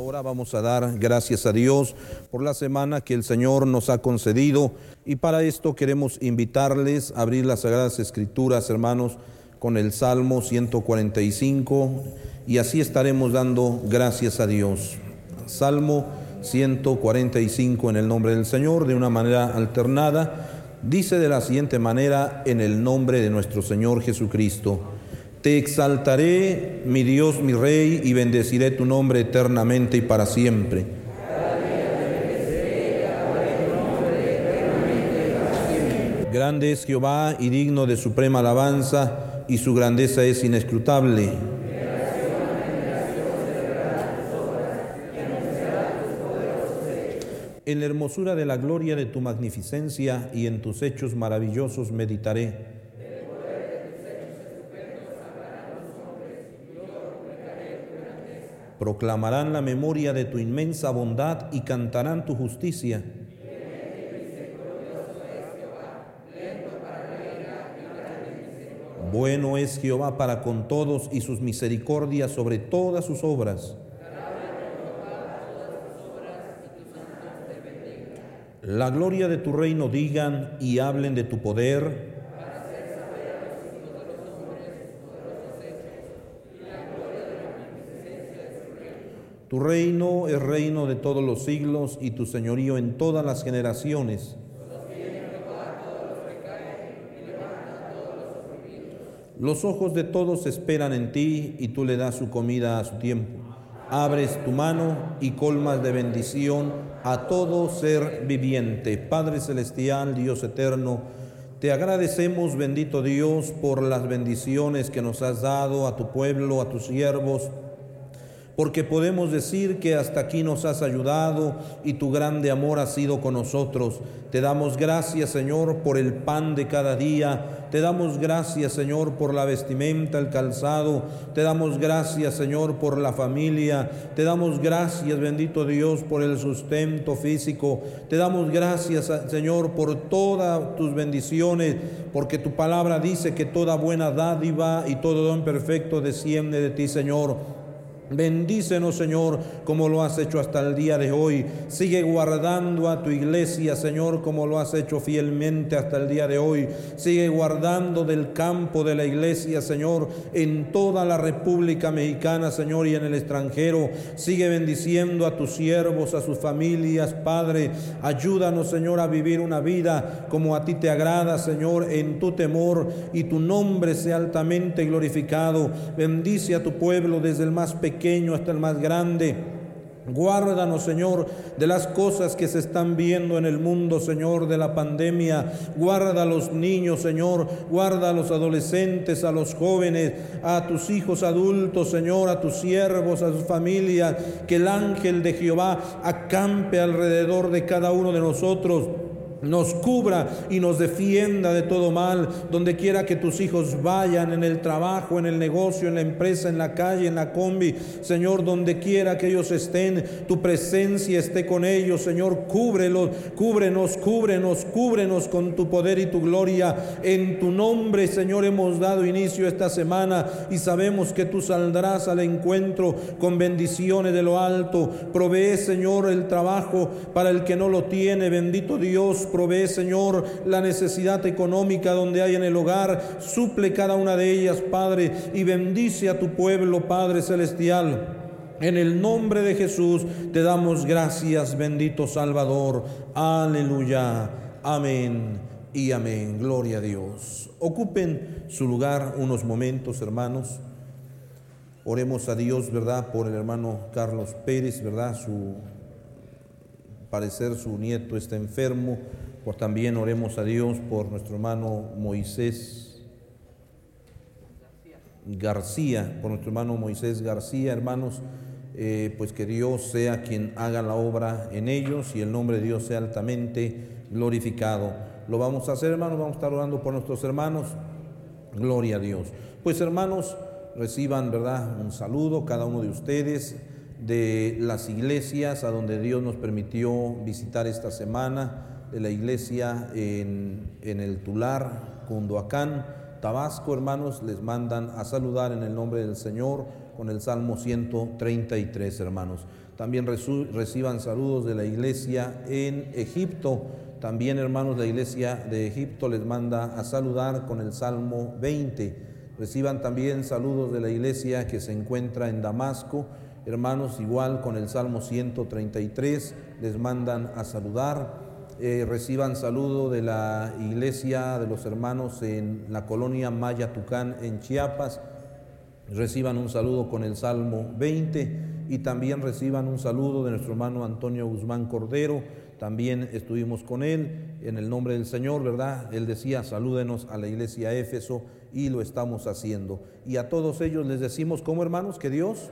Ahora vamos a dar gracias a Dios por la semana que el Señor nos ha concedido y para esto queremos invitarles a abrir las Sagradas Escrituras, hermanos, con el Salmo 145 y así estaremos dando gracias a Dios. Salmo 145 en el nombre del Señor, de una manera alternada, dice de la siguiente manera en el nombre de nuestro Señor Jesucristo. Te exaltaré, mi Dios, mi Rey, y bendeciré tu nombre eternamente y para siempre. Grande es Jehová y digno de suprema alabanza, y su grandeza es inescrutable. En la hermosura de la gloria de tu magnificencia y en tus hechos maravillosos meditaré. Proclamarán la memoria de tu inmensa bondad y cantarán tu justicia. Bueno es Jehová para con todos y sus misericordias sobre todas sus obras. La gloria de tu reino digan y hablen de tu poder Tu reino es reino de todos los siglos y tu señorío en todas las generaciones. Los ojos de todos esperan en ti y tú le das su comida a su tiempo. Abres tu mano y colmas de bendición a todo ser viviente. Padre Celestial, Dios eterno, te agradecemos, bendito Dios, por las bendiciones que nos has dado a tu pueblo, a tus siervos porque podemos decir que hasta aquí nos has ayudado y tu grande amor ha sido con nosotros. Te damos gracias, Señor, por el pan de cada día. Te damos gracias, Señor, por la vestimenta, el calzado. Te damos gracias, Señor, por la familia. Te damos gracias, bendito Dios, por el sustento físico. Te damos gracias, Señor, por todas tus bendiciones, porque tu palabra dice que toda buena dádiva y todo don perfecto desciende de ti, Señor. Bendícenos, Señor, como lo has hecho hasta el día de hoy. Sigue guardando a tu iglesia, Señor, como lo has hecho fielmente hasta el día de hoy. Sigue guardando del campo de la iglesia, Señor, en toda la República Mexicana, Señor, y en el extranjero. Sigue bendiciendo a tus siervos, a sus familias, Padre. Ayúdanos, Señor, a vivir una vida como a ti te agrada, Señor, en tu temor y tu nombre sea altamente glorificado. Bendice a tu pueblo desde el más pequeño hasta el más grande. Guárdanos, Señor, de las cosas que se están viendo en el mundo, Señor, de la pandemia. Guarda a los niños, Señor. Guarda a los adolescentes, a los jóvenes, a tus hijos adultos, Señor, a tus siervos, a sus familias. Que el ángel de Jehová acampe alrededor de cada uno de nosotros nos cubra y nos defienda de todo mal, donde quiera que tus hijos vayan, en el trabajo, en el negocio, en la empresa, en la calle, en la combi, Señor, donde quiera que ellos estén, tu presencia esté con ellos, Señor, cúbrelos, cúbrenos, cúbrenos, cúbrenos con tu poder y tu gloria. En tu nombre, Señor, hemos dado inicio esta semana y sabemos que tú saldrás al encuentro con bendiciones de lo alto. Provee, Señor, el trabajo para el que no lo tiene, bendito Dios provee, Señor, la necesidad económica donde hay en el hogar. Suple cada una de ellas, Padre, y bendice a tu pueblo, Padre Celestial. En el nombre de Jesús te damos gracias, bendito Salvador. Aleluya. Amén y amén. Gloria a Dios. Ocupen su lugar unos momentos, hermanos. Oremos a Dios, ¿verdad? Por el hermano Carlos Pérez, ¿verdad? Su parecer su nieto está enfermo, también oremos a Dios por nuestro hermano Moisés García, por nuestro hermano Moisés García, hermanos, eh, pues que Dios sea quien haga la obra en ellos y el nombre de Dios sea altamente glorificado. Lo vamos a hacer, hermanos, vamos a estar orando por nuestros hermanos. Gloria a Dios. Pues hermanos, reciban, ¿verdad? Un saludo cada uno de ustedes de las iglesias a donde Dios nos permitió visitar esta semana, de la iglesia en, el Tular, Cunduacán, Tabasco, hermanos, les mandan a saludar en el nombre del Señor con el Salmo 133, hermanos. También reciban saludos de la iglesia en Egipto. También, hermanos, la iglesia de Egipto les manda a saludar con el Salmo 20. Reciban también saludos de la iglesia que se encuentra en Damasco. Hermanos, igual con el Salmo 133 les mandan a saludar. Eh, reciban saludo de la iglesia de los hermanos en la colonia Maya Tucán en Chiapas. Reciban un saludo con el Salmo 20 y también reciban un saludo de nuestro hermano Antonio Guzmán Cordero. También estuvimos con él en el nombre del Señor, ¿verdad? Él decía, salúdenos a la iglesia Éfeso y lo estamos haciendo. Y a todos ellos les decimos, como hermanos, que Dios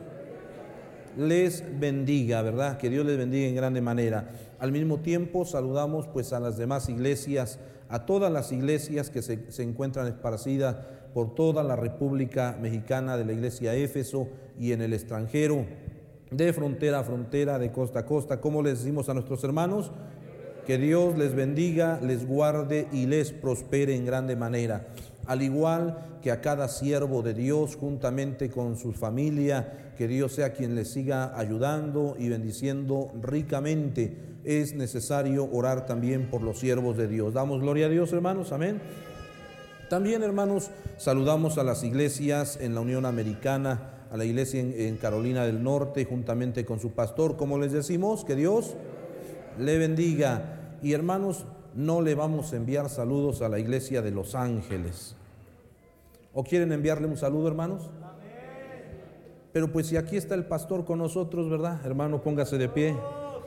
les bendiga, ¿verdad? Que Dios les bendiga en grande manera. Al mismo tiempo saludamos pues a las demás iglesias, a todas las iglesias que se, se encuentran esparcidas por toda la República Mexicana de la iglesia Éfeso y en el extranjero, de frontera a frontera, de costa a costa. ¿Cómo les decimos a nuestros hermanos? Que Dios les bendiga, les guarde y les prospere en grande manera al igual que a cada siervo de Dios juntamente con su familia, que Dios sea quien les siga ayudando y bendiciendo ricamente. Es necesario orar también por los siervos de Dios. Damos gloria a Dios, hermanos, amén. También, hermanos, saludamos a las iglesias en la Unión Americana, a la iglesia en, Carolina del Norte, juntamente con su pastor, como les decimos, que Dios le bendiga. Y hermanos, no le vamos a enviar saludos a la iglesia de Los Ángeles. ¿O quieren enviarle un saludo, hermanos? Pero pues si aquí está el pastor con nosotros, ¿verdad? Hermano, póngase de pie.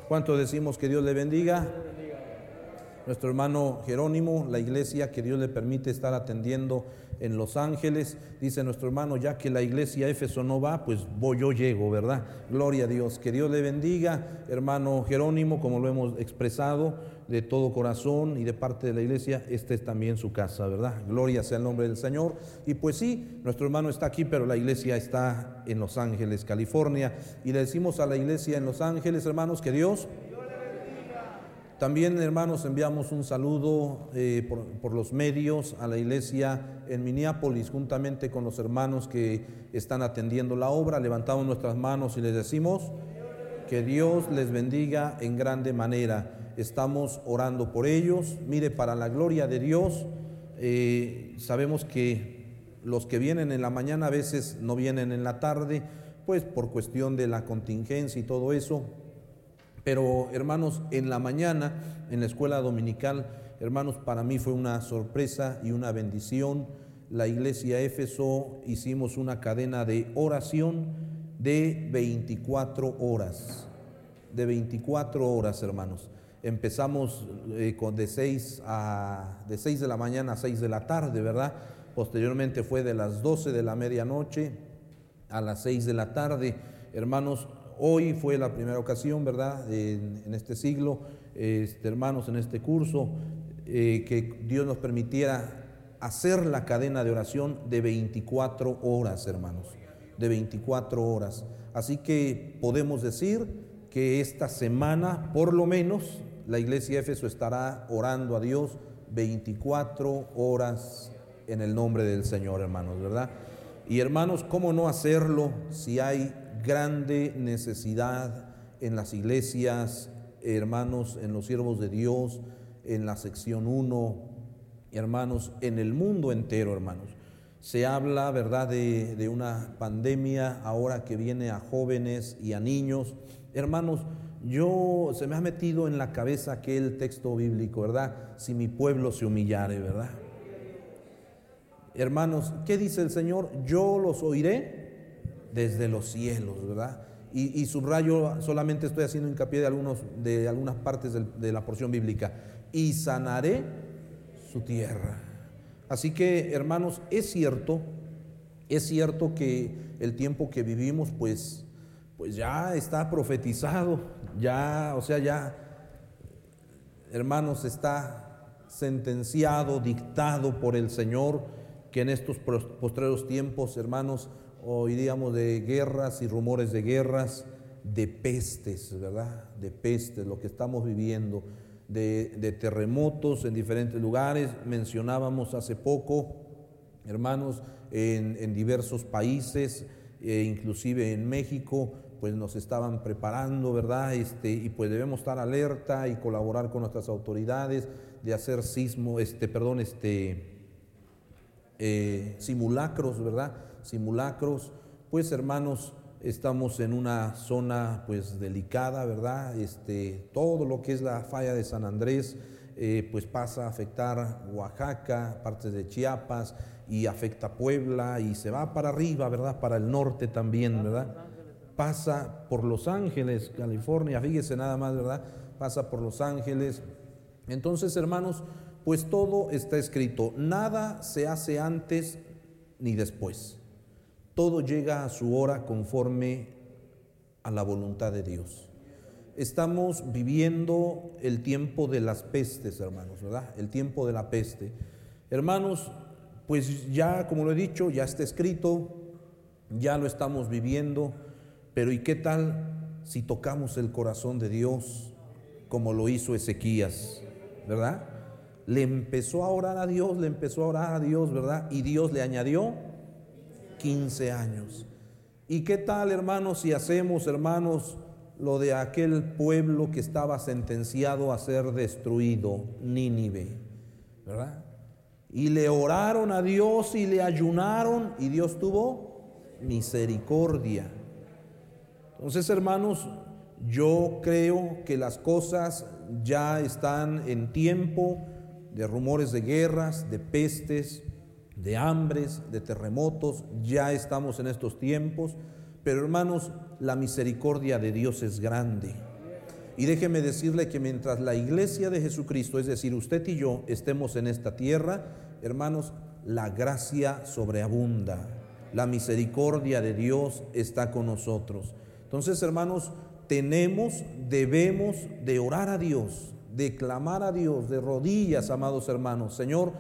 ¿Cuánto decimos que Dios le bendiga? Nuestro hermano Jerónimo, la iglesia que Dios le permite estar atendiendo en Los Ángeles, dice nuestro hermano, ya que la iglesia Éfeso no va, pues voy, yo llego, ¿verdad? Gloria a Dios. Que Dios le bendiga, hermano Jerónimo, como lo hemos expresado de todo corazón y de parte de la iglesia, esta es también su casa, ¿verdad? Gloria sea el nombre del Señor. Y pues sí, nuestro hermano está aquí, pero la iglesia está en Los Ángeles, California. Y le decimos a la iglesia en Los Ángeles, hermanos, que Dios también, hermanos, enviamos un saludo eh, por, los medios a la iglesia en Minneapolis, juntamente con los hermanos que están atendiendo la obra. Levantamos nuestras manos y les decimos que Dios les bendiga en grande manera. Estamos orando por ellos. Mire, para la gloria de Dios, eh, sabemos que los que vienen en la mañana a veces no vienen en la tarde, pues por cuestión de la contingencia y todo eso pero hermanos, en la mañana, en la escuela dominical, hermanos, para mí fue una sorpresa y una bendición. La iglesia Éfeso hicimos una cadena de oración de 24 horas, de 24 horas, hermanos. Empezamos eh, con de 6 a de 6 de la mañana a 6 de la tarde, ¿verdad? Posteriormente fue de las 12 de la medianoche a las 6 de la tarde. Hermanos, Hoy fue la primera ocasión, ¿verdad?, en, este siglo, este, hermanos, en este curso, eh, que Dios nos permitiera hacer la cadena de oración de 24 horas, hermanos, de 24 horas. Así que podemos decir que esta semana, por lo menos, la iglesia Éfeso estará orando a Dios 24 horas en el nombre del Señor, hermanos, ¿verdad? Y hermanos, ¿cómo no hacerlo si hay grande necesidad en las iglesias, hermanos, en los siervos de Dios, en la sección 1, hermanos, en el mundo entero, hermanos. Se habla, ¿verdad?, de, de, una pandemia ahora que viene a jóvenes y a niños. Hermanos, yo se me ha metido en la cabeza aquel texto bíblico, ¿verdad? Si mi pueblo se humillare, ¿verdad? Hermanos, ¿qué dice el Señor? Yo los oiré desde los cielos, ¿verdad? Y, subrayo, solamente estoy haciendo hincapié de, algunos, de algunas partes de, la porción bíblica. Y sanaré su tierra. Así que, hermanos, es cierto, es cierto que el tiempo que vivimos, pues, pues ya está profetizado, ya, o sea, ya, hermanos, está sentenciado, dictado por el Señor, que en estos postreros tiempos, hermanos, oiríamos de guerras y rumores de guerras, de pestes, ¿verdad? De pestes, lo que estamos viviendo, de, terremotos en diferentes lugares. Mencionábamos hace poco, hermanos, en, diversos países, e inclusive en México, pues nos estaban preparando, ¿verdad? Este, y pues debemos estar alerta y colaborar con nuestras autoridades de hacer sismo, este, perdón, este, eh, simulacros, ¿verdad? Simulacros, pues hermanos, estamos en una zona pues delicada, ¿verdad? Este, todo lo que es la falla de San Andrés, eh, pues pasa a afectar Oaxaca, partes de Chiapas y afecta Puebla y se va para arriba, ¿verdad? Para el norte también, ¿verdad? Pasa por Los Ángeles, California, fíjese nada más, ¿verdad? Pasa por Los Ángeles. Entonces, hermanos, pues todo está escrito. Nada se hace antes ni después. Todo llega a su hora conforme a la voluntad de Dios. Estamos viviendo el tiempo de las pestes, hermanos, ¿verdad? El tiempo de la peste. Hermanos, pues ya, como lo he dicho, ya está escrito, ya lo estamos viviendo, pero ¿y qué tal si tocamos el corazón de Dios como lo hizo Ezequías, ¿verdad? Le empezó a orar a Dios, le empezó a orar a Dios, ¿verdad? Y Dios le añadió 15 años. ¿Y qué tal, hermanos, si hacemos, hermanos, lo de aquel pueblo que estaba sentenciado a ser destruido, Nínive, ¿verdad? Y le oraron a Dios y le ayunaron y Dios tuvo misericordia. Entonces, hermanos, yo creo que las cosas ya están en tiempo de rumores de guerras, de pestes, de hambres, de terremotos, ya estamos en estos tiempos, pero hermanos, la misericordia de Dios es grande. Y déjeme decirle que mientras la iglesia de Jesucristo, es decir, usted y yo, estemos en esta tierra, hermanos, la gracia sobreabunda, la misericordia de Dios está con nosotros. Entonces, hermanos, tenemos, debemos de orar a Dios, de clamar a Dios, de rodillas, amados hermanos. Señor,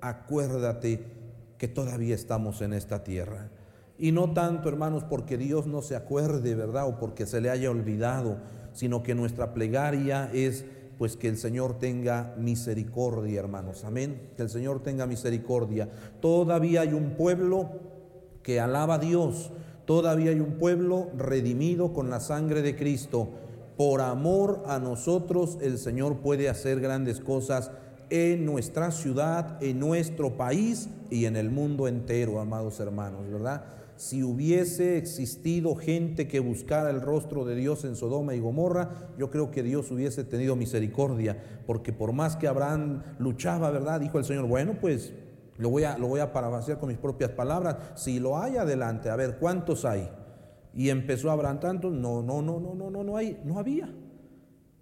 acuérdate que todavía estamos en esta tierra. Y no tanto, hermanos, porque Dios no se acuerde, ¿verdad? O porque se le haya olvidado, sino que nuestra plegaria es pues que el Señor tenga misericordia, hermanos. Amén. Que el Señor tenga misericordia. Todavía hay un pueblo que alaba a Dios. Todavía hay un pueblo redimido con la sangre de Cristo. Por amor a nosotros el Señor puede hacer grandes cosas en nuestra ciudad, en nuestro país y en el mundo entero, amados hermanos, ¿verdad? Si hubiese existido gente que buscara el rostro de Dios en Sodoma y Gomorra, yo creo que Dios hubiese tenido misericordia, porque por más que Abraham luchaba, ¿verdad? Dijo el Señor, bueno, pues lo voy a, lo voy a parafrasear con mis propias palabras, si lo hay adelante, a ver, ¿cuántos hay? Y empezó Abraham tanto, no, no, no, no, no, no, no hay, no había.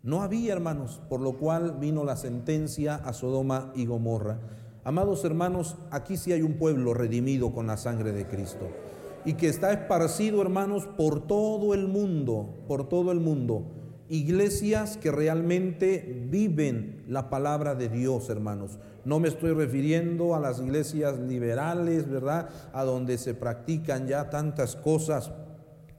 No había, hermanos, por lo cual vino la sentencia a Sodoma y Gomorra. Amados hermanos, aquí sí hay un pueblo redimido con la sangre de Cristo y que está esparcido, hermanos, por todo el mundo, por todo el mundo. Iglesias que realmente viven la palabra de Dios, hermanos. No me estoy refiriendo a las iglesias liberales, ¿verdad? A donde se practican ya tantas cosas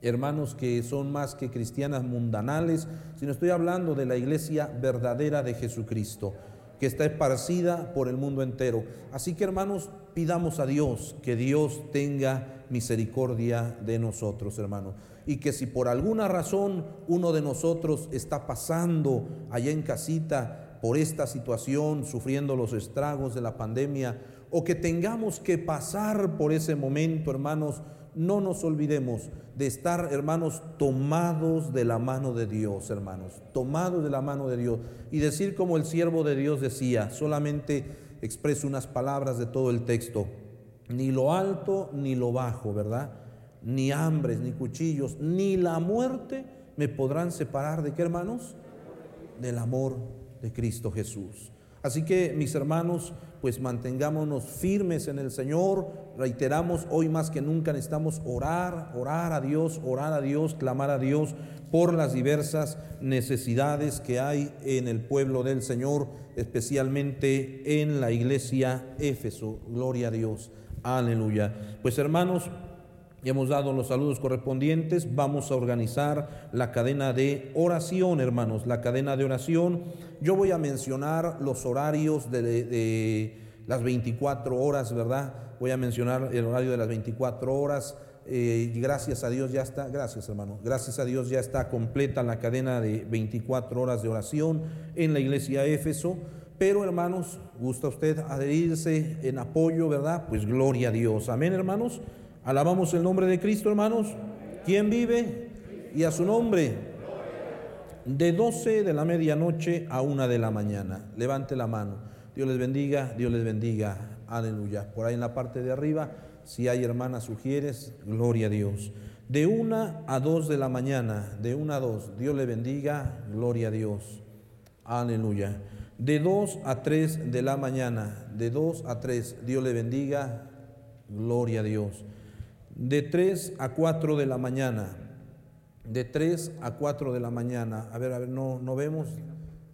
hermanos que son más que cristianas mundanales, sino estoy hablando de la iglesia verdadera de Jesucristo, que está esparcida por el mundo entero. Así que hermanos, pidamos a Dios que Dios tenga misericordia de nosotros, hermanos. Y que si por alguna razón uno de nosotros está pasando allá en casita por esta situación, sufriendo los estragos de la pandemia, o que tengamos que pasar por ese momento, hermanos, no nos olvidemos de estar, hermanos, tomados de la mano de Dios, hermanos, tomados de la mano de Dios. Y decir como el siervo de Dios decía, solamente expreso unas palabras de todo el texto, ni lo alto ni lo bajo, ¿verdad? Ni hambres, ni cuchillos, ni la muerte me podrán separar de qué, hermanos? Del amor de Cristo Jesús. Así que, mis hermanos, pues mantengámonos firmes en el Señor. Reiteramos, hoy más que nunca necesitamos orar, orar a Dios, orar a Dios, clamar a Dios por las diversas necesidades que hay en el pueblo del Señor, especialmente en la iglesia Éfeso. Gloria a Dios. Aleluya. Pues hermanos, ya hemos dado los saludos correspondientes. Vamos a organizar la cadena de oración, hermanos, la cadena de oración. Yo voy a mencionar los horarios de, las 24 horas, ¿verdad? Voy a mencionar el horario de las 24 horas. Eh, gracias a Dios ya está, gracias hermano, gracias a Dios ya está completa la cadena de 24 horas de oración en la iglesia Éfeso. Pero hermanos, gusta usted adherirse en apoyo, ¿verdad? Pues gloria a Dios. Amén, hermanos. Alabamos el nombre de Cristo, hermanos. ¿Quién vive? Y a su nombre. De 12 de la medianoche a una de la mañana. Levante la mano. Dios les bendiga, Dios les bendiga. Aleluya. Por ahí en la parte de arriba, si hay hermanas sugieres, gloria a Dios. De una a dos de la mañana, de una a dos, Dios le bendiga, gloria a Dios. Aleluya. De 2 a 3 de la mañana, de 2 a 3, Dios le bendiga, gloria a Dios. De 3 a 4 de la mañana, de 3 a 4 de la mañana, a ver, a ver, no, no vemos,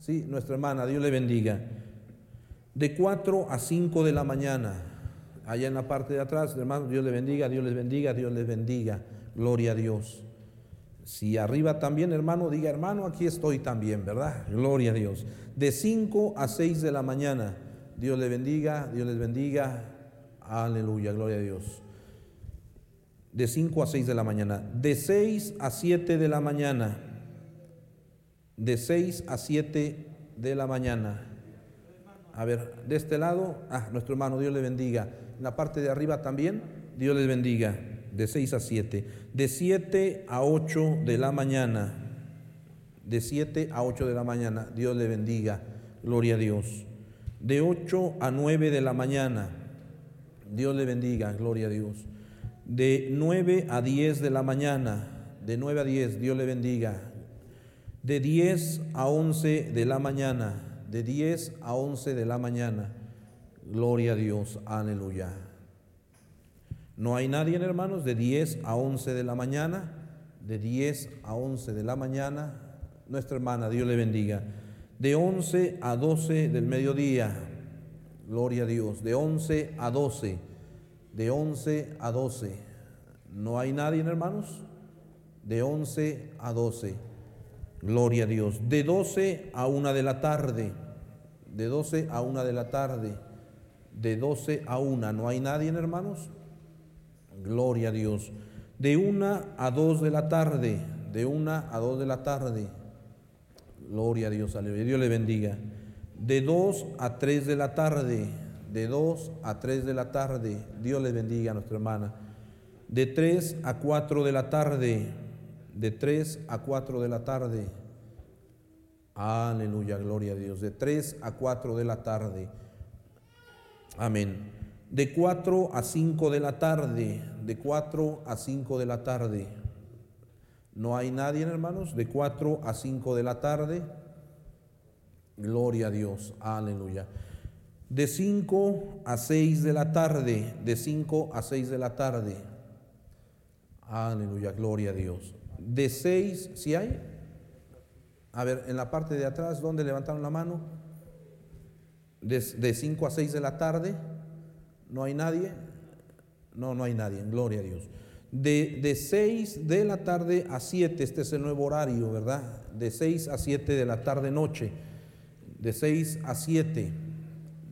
sí, nuestra hermana, Dios le bendiga. De 4 a 5 de la mañana, allá en la parte de atrás, hermanos, Dios le bendiga, Dios les bendiga, Dios les bendiga, gloria a Dios. Si arriba también, hermano, diga, hermano, aquí estoy también, ¿verdad? Gloria a Dios. De 5 a 6 de la mañana, Dios le bendiga, Dios les bendiga. Aleluya, gloria a Dios. De 5 a 6 de la mañana. De 6 a 7 de la mañana. De 6 a 7 de la mañana. A ver, de este lado, ah, nuestro hermano, Dios le bendiga. En la parte de arriba también, Dios les bendiga de 6 a 7, de 7 a 8 de la mañana, de 7 a 8 de la mañana, Dios le bendiga, gloria a Dios, de 8 a 9 de la mañana, Dios le bendiga, gloria a Dios, de 9 a 10 de la mañana, de 9 a 10, Dios le bendiga, de 10 a 11 de la mañana, de 10 a 11 de la mañana, gloria a Dios, aleluya. No hay nadie, hermanos, de 10 a 11 de la mañana, de 10 a 11 de la mañana, nuestra hermana, Dios le bendiga, de 11 a 12 del mediodía, gloria a Dios, de 11 a 12, de 11 a 12. No hay nadie, hermanos, de 11 a 12, gloria a Dios, de 12 a 1 de la tarde, de 12 a 1 de la tarde, de 12 a 1. ¿No hay nadie, hermanos? Gloria a Dios. De una a dos de la tarde, de una a dos de la tarde. Gloria a Dios, aleluya. Dios le bendiga. De dos a tres de la tarde, de dos a tres de la tarde. Dios le bendiga a nuestra hermana. De tres a cuatro de la tarde, de tres a cuatro de la tarde. Aleluya, gloria a Dios. De tres a cuatro de la tarde. Amén de 4 a 5 de la tarde, de 4 a 5 de la tarde. No hay nadie, hermanos, de 4 a 5 de la tarde. Gloria a Dios, aleluya. De 5 a 6 de la tarde, de 5 a 6 de la tarde. Aleluya, gloria a Dios. De 6, ¿si hay? A ver, en la parte de atrás, ¿dónde levantaron la mano? De 5 a 6 de la tarde. ¿No hay nadie? No, no hay nadie, gloria a Dios. De, de 6 de la tarde a 7, este es el nuevo horario, ¿verdad? De 6 a 7 de la tarde noche. De 6 a 7.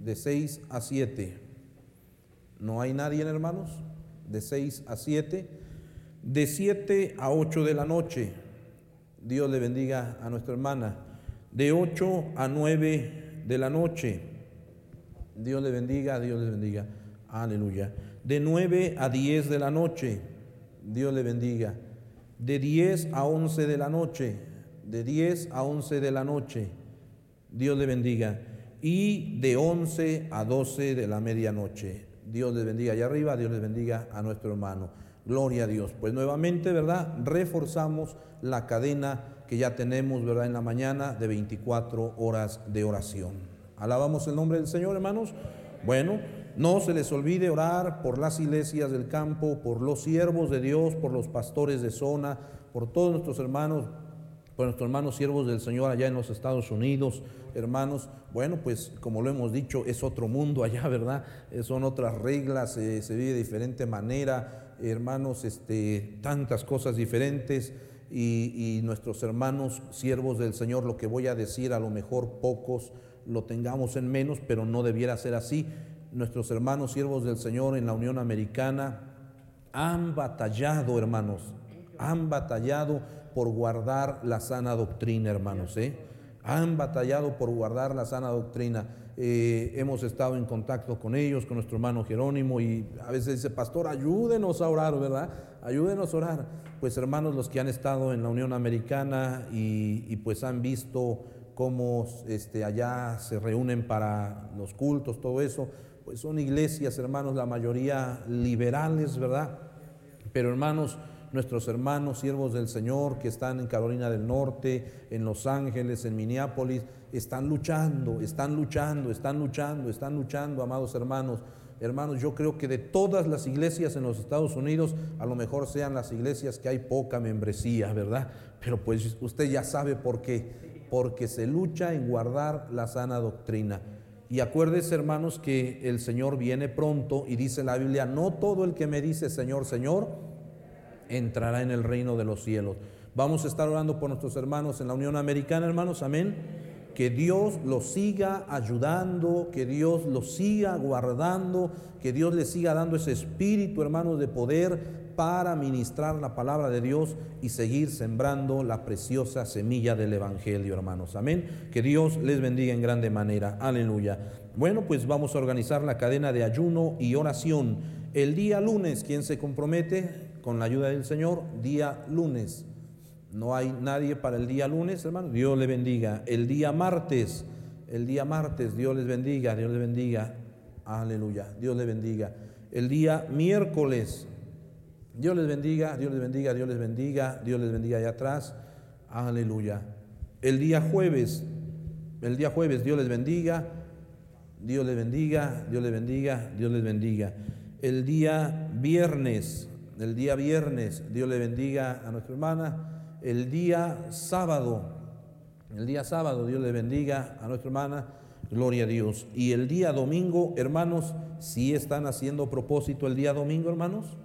De 6 a 7. ¿No hay nadie, hermanos? De 6 a 7. De 7 a 8 de la noche. Dios le bendiga a nuestra hermana. De 8 a 9 de la noche. Dios le bendiga, Dios le bendiga. Aleluya. De 9 a 10 de la noche, Dios le bendiga. De 10 a 11 de la noche, de 10 a 11 de la noche, Dios le bendiga. Y de 11 a 12 de la medianoche, Dios le bendiga. Allá arriba, Dios le bendiga a nuestro hermano. Gloria a Dios. Pues nuevamente, ¿verdad? Reforzamos la cadena que ya tenemos, ¿verdad? En la mañana de 24 horas de oración. Alabamos el nombre del Señor, hermanos. Bueno, no se les olvide orar por las iglesias del campo, por los siervos de Dios, por los pastores de zona, por todos nuestros hermanos, por nuestros hermanos siervos del Señor allá en los Estados Unidos, hermanos. Bueno, pues como lo hemos dicho, es otro mundo allá, ¿verdad? Eh, son otras reglas, eh, se vive de diferente manera, hermanos, este, tantas cosas diferentes. Y, y nuestros hermanos siervos del Señor, lo que voy a decir, a lo mejor pocos lo tengamos en menos, pero no debiera ser así nuestros hermanos siervos del Señor en la Unión Americana, han batallado, hermanos, han batallado por guardar la sana doctrina, hermanos, ¿eh? Han batallado por guardar la sana doctrina. Eh, hemos estado en contacto con ellos, con nuestro hermano Jerónimo, y a veces dice, pastor, ayúdenos a orar, ¿verdad? Ayúdenos a orar. Pues hermanos, los que han estado en la Unión Americana y, y pues han visto cómo este, allá se reúnen para los cultos, todo eso, pues son iglesias, hermanos, la mayoría liberales, ¿verdad? Pero hermanos, nuestros hermanos siervos del Señor que están en Carolina del Norte, en Los Ángeles, en Minneapolis, están luchando, están luchando, están luchando, están luchando, amados hermanos. Hermanos, yo creo que de todas las iglesias en los Estados Unidos, a lo mejor sean las iglesias que hay poca membresía, ¿verdad? Pero pues usted ya sabe por qué. Porque se lucha en guardar la sana doctrina. Y acuérdese, hermanos, que el Señor viene pronto y dice la Biblia, no todo el que me dice Señor, Señor, entrará en el reino de los cielos. Vamos a estar orando por nuestros hermanos en la Unión Americana, hermanos, amén. Que Dios los siga ayudando, que Dios los siga guardando, que Dios les siga dando ese espíritu, hermanos, de poder para ministrar la palabra de Dios y seguir sembrando la preciosa semilla del Evangelio, hermanos. Amén. Que Dios les bendiga en grande manera. Aleluya. Bueno, pues vamos a organizar la cadena de ayuno y oración. El día lunes, ¿quién se compromete? Con la ayuda del Señor, día lunes. No hay nadie para el día lunes, hermano. Dios le bendiga. El día martes, el día martes, Dios les bendiga, Dios les bendiga. Aleluya, Dios les bendiga. El día miércoles, Dios les bendiga, Dios les bendiga, Dios les bendiga, Dios les bendiga allá atrás. Aleluya. El día jueves, el día jueves, Dios les bendiga, Dios les bendiga, Dios les bendiga, Dios les bendiga. El día viernes, el día viernes, Dios le bendiga a nuestra hermana el día sábado, el día sábado, Dios le bendiga a nuestra hermana, gloria a Dios. Y el día domingo, hermanos, si están haciendo propósito el día domingo, hermanos?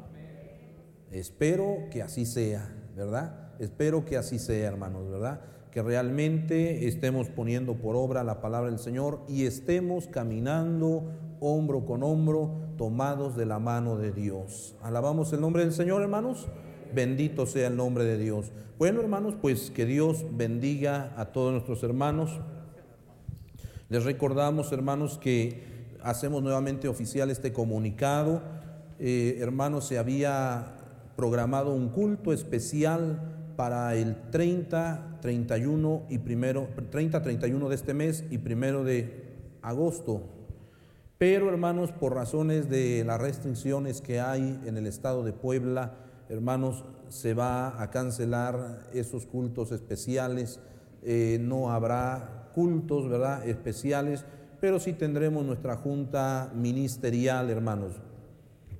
Espero que así sea, ¿verdad? Espero que así sea, hermanos, ¿verdad? Que realmente estemos poniendo por obra la palabra del Señor y estemos caminando hombro con hombro, tomados de la mano de Dios. Alabamos el nombre del Señor, hermanos. Bendito sea el nombre de Dios. Bueno, hermanos, pues que Dios bendiga a todos nuestros hermanos. Les recordamos, hermanos, que hacemos nuevamente oficial este comunicado. Eh, hermanos, se había programado un culto especial para el 30, 31 y primero, 30, 31 de este mes y primero de agosto. Pero, hermanos, por razones de las restricciones que hay en el estado de Puebla, hermanos, se va a cancelar esos cultos especiales, eh, no habrá cultos, ¿verdad?, especiales, pero sí tendremos nuestra junta ministerial, hermanos.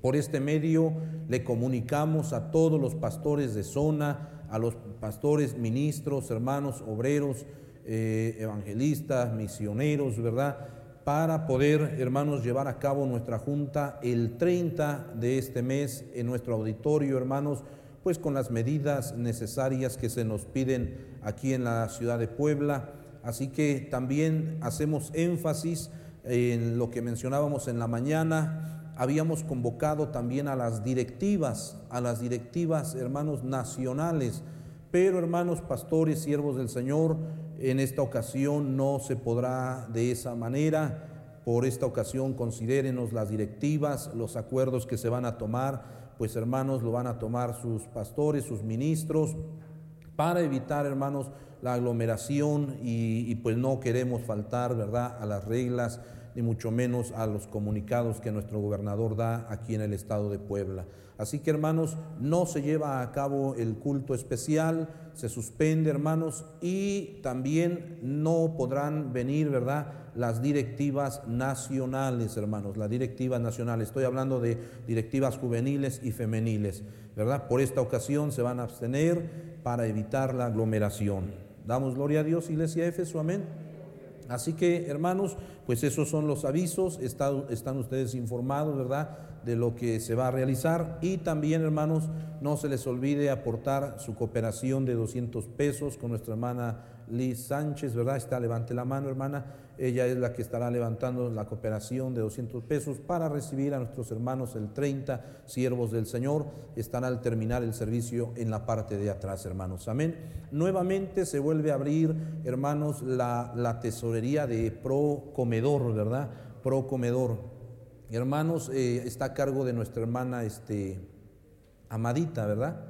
Por este medio le comunicamos a todos los pastores de zona, a los pastores, ministros, hermanos, obreros, eh, evangelistas, misioneros, ¿verdad? Para poder, hermanos, llevar a cabo nuestra junta el 30 de este mes en nuestro auditorio, hermanos pues con las medidas necesarias que se nos piden aquí en la ciudad de Puebla. Así que también hacemos énfasis en lo que mencionábamos en la mañana. Habíamos convocado también a las directivas, a las directivas, hermanos, nacionales. Pero, hermanos, pastores, siervos del Señor, en esta ocasión no se podrá de esa manera. Por esta ocasión considérenos las directivas, los acuerdos que se van a tomar pues hermanos lo van a tomar sus pastores, sus ministros, para evitar, hermanos, la aglomeración y, pues no queremos faltar, ¿verdad?, a las reglas, ni mucho menos a los comunicados que nuestro gobernador da aquí en el estado de Puebla. Así que, hermanos, no se lleva a cabo el culto especial, se suspende, hermanos, y también no podrán venir, ¿verdad?, las directivas nacionales, hermanos, las directivas nacionales. Estoy hablando de directivas juveniles y femeniles, ¿verdad? Por esta ocasión se van a abstener para evitar la aglomeración. Damos gloria a Dios, Iglesia Éfeso, amén. Así que, hermanos, pues esos son los avisos, están, ustedes informados, ¿verdad?, de lo que se va a realizar. Y también, hermanos, no se les olvide aportar su cooperación de 200 pesos con nuestra hermana Liz Sánchez, ¿verdad? Está, levante la mano, hermana. Ella es la que estará levantando la cooperación de 200 pesos para recibir a nuestros hermanos el 30 siervos del Señor. Están al terminar el servicio en la parte de atrás, hermanos. Amén. Nuevamente se vuelve a abrir, hermanos, la, la tesorería de Pro Comedor, ¿verdad? Pro Comedor. Hermanos, eh, está a cargo de nuestra hermana este, Amadita, ¿verdad?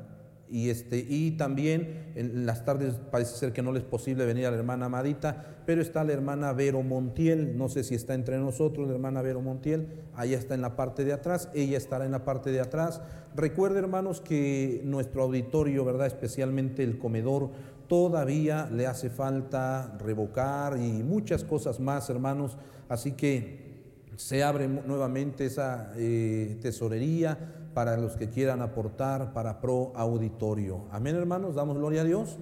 Y, este, y también en las tardes parece ser que no les es posible venir a la hermana Amadita, pero está la hermana Vero Montiel, no sé si está entre nosotros la hermana Vero Montiel, allá está en la parte de atrás, ella estará en la parte de atrás. Recuerde hermanos que nuestro auditorio, ¿verdad? Especialmente el comedor, todavía le hace falta revocar y muchas cosas más hermanos, así que se abre nuevamente esa eh, tesorería para los que quieran aportar para Pro Auditorio. Amén, hermanos, damos gloria a Dios.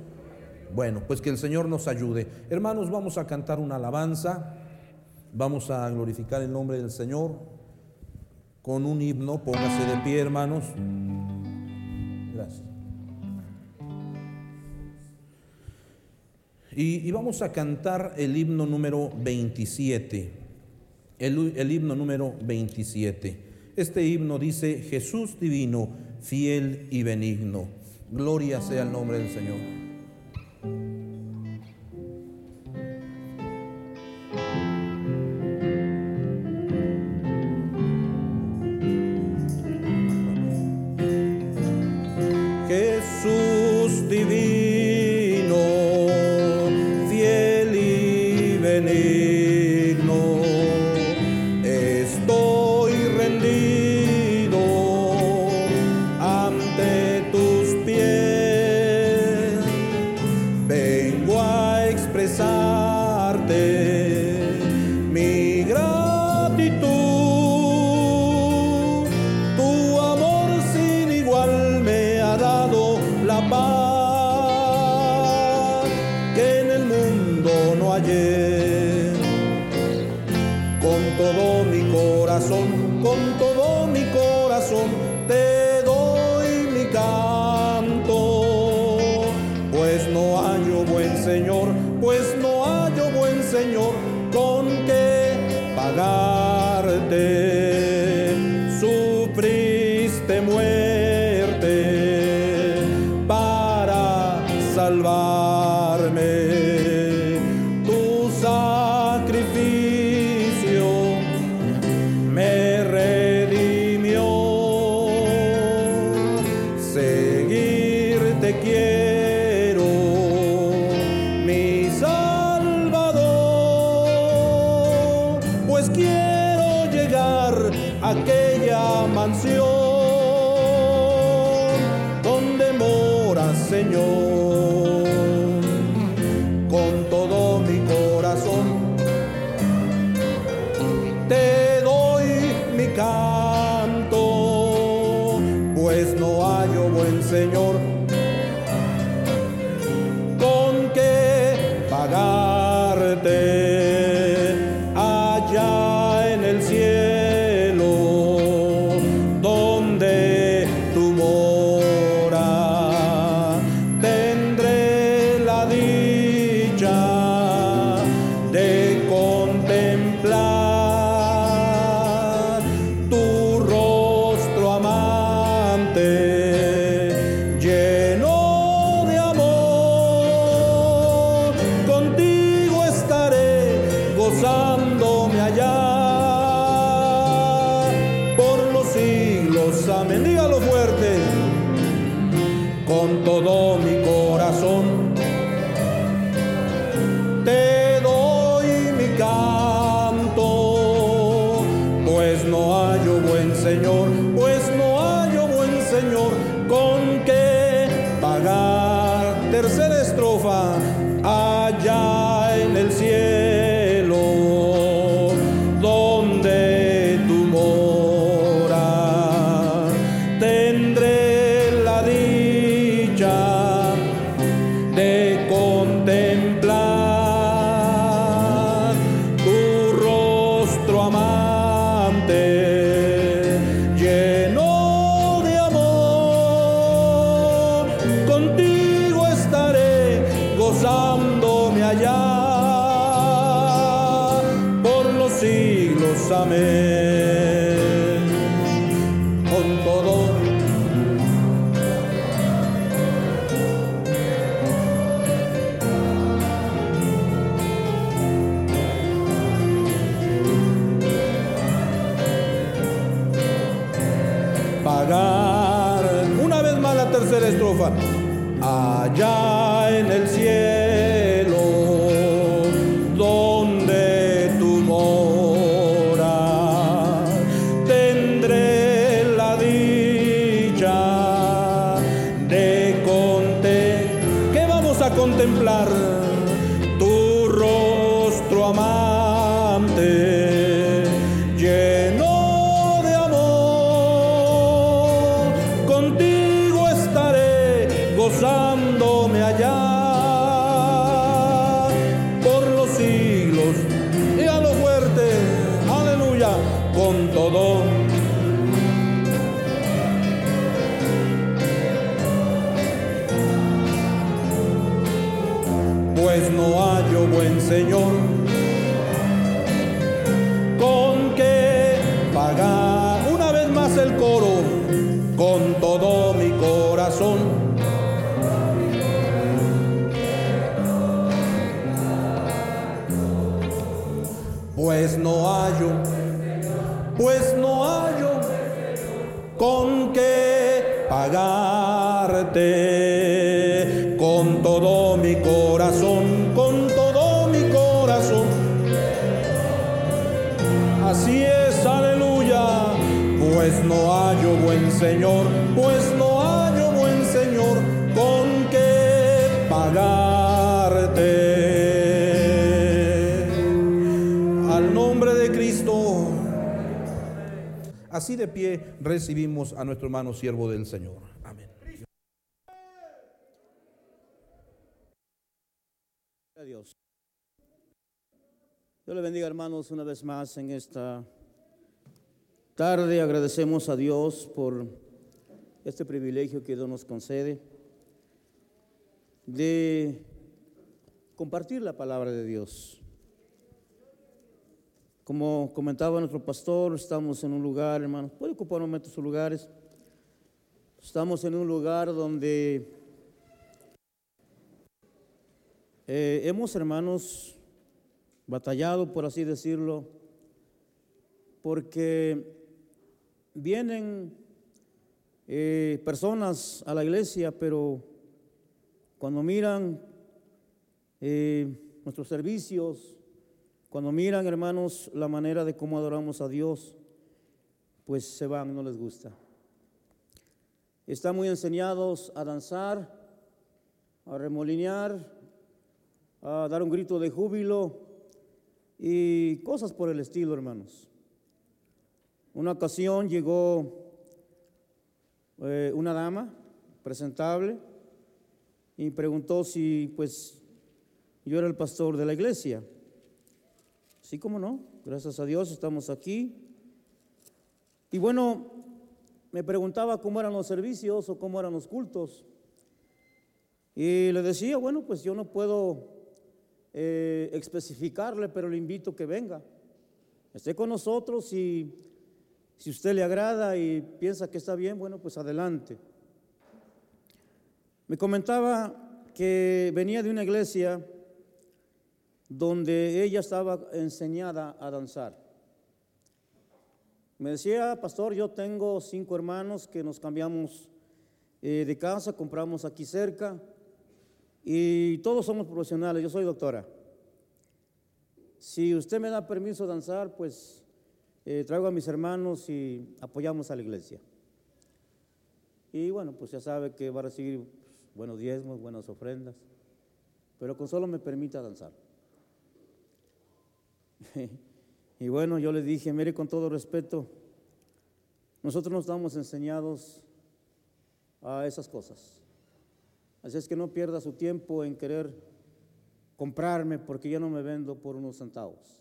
Bueno, pues que el Señor nos ayude. Hermanos, vamos a cantar una alabanza, vamos a glorificar el nombre del Señor con un himno. Póngase de pie, hermanos. Gracias. Y, vamos a cantar el himno número 27, el, el himno número 27. Este himno dice, Jesús divino, fiel y benigno. Gloria sea el nombre del Señor. Jesús divino, fiel y benigno, allá por los siglos. Amén. Dígalo fuerte. Con todo mi corazón Pues no hallo buen Señor. Con que pagar una vez más el coro con todo mi corazón. Pues no hallo, pues no hallo con qué pagarte pues no hallo buen Señor, pues no hallo buen Señor con qué pagarte. Al nombre de Cristo. Así de pie recibimos a nuestro hermano siervo del Señor. Amén. Dios. Dios le bendiga, hermanos, una vez más en esta tarde. Agradecemos a Dios por este privilegio que Dios nos concede de compartir la palabra de Dios. Como comentaba nuestro pastor, estamos en un lugar, hermanos, puede ocupar un momento sus lugares. Estamos en un lugar donde eh, hemos, hermanos, batallado, por así decirlo, porque vienen eh, personas a la iglesia, pero cuando miran eh, nuestros servicios, cuando miran, hermanos, la manera de cómo adoramos a Dios, pues se van, no les gusta. Están muy enseñados a danzar, a remolinear, a dar un grito de júbilo y cosas por el estilo, hermanos. Una ocasión llegó eh, una dama presentable y preguntó si pues yo era el pastor de la iglesia. Sí, cómo no, gracias a Dios estamos aquí. Y bueno, me preguntaba cómo eran los servicios o cómo eran los cultos. Y le decía, bueno, pues yo no puedo eh, especificarle, pero le invito que venga. Esté con nosotros y si usted le agrada y piensa que está bien, bueno, pues adelante. Me comentaba que venía de una iglesia donde ella estaba enseñada a danzar. Me decía, pastor, yo tengo cinco hermanos que nos cambiamos eh, de casa, compramos aquí cerca y todos somos profesionales, yo soy doctora. Si usted me da permiso de danzar, pues eh, traigo a mis hermanos y apoyamos a la iglesia. Y bueno, pues ya sabe que va a recibir pues, buenos diezmos, buenas ofrendas, pero con solo me permita danzar. y bueno, yo le dije, mire con todo respeto, nosotros no estamos enseñados a esas cosas. Así es que no pierda su tiempo en querer comprarme porque yo no me vendo por unos centavos.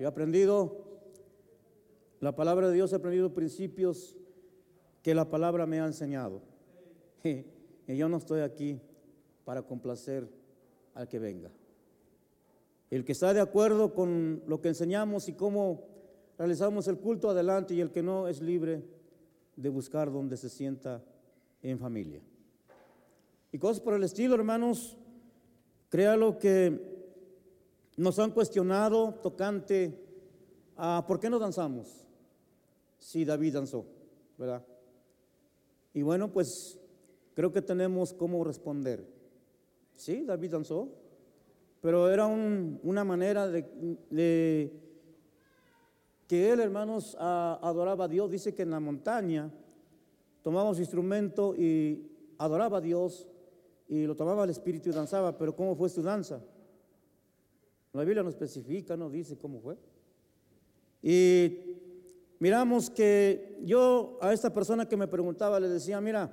He aprendido, la palabra de Dios, he aprendido principios que la palabra me ha enseñado. Y yo no estoy aquí para complacer al que venga. El que está de acuerdo con lo que enseñamos y cómo realizamos el culto adelante y el que no es libre de buscar donde se sienta en familia. Y cosas por el estilo, hermanos, créalo que nos han cuestionado tocante a por qué no danzamos si David danzó, ¿verdad? Y bueno, pues creo que tenemos cómo responder. Sí, David danzó, pero era una manera de, que él, hermanos, adoraba a Dios. Dice que en la montaña tomaba su instrumento y adoraba a Dios y lo tomaba el espíritu y danzaba, pero ¿cómo fue su danza? La Biblia no especifica, no dice cómo fue. Y miramos que yo a esta persona que me preguntaba le decía, mira,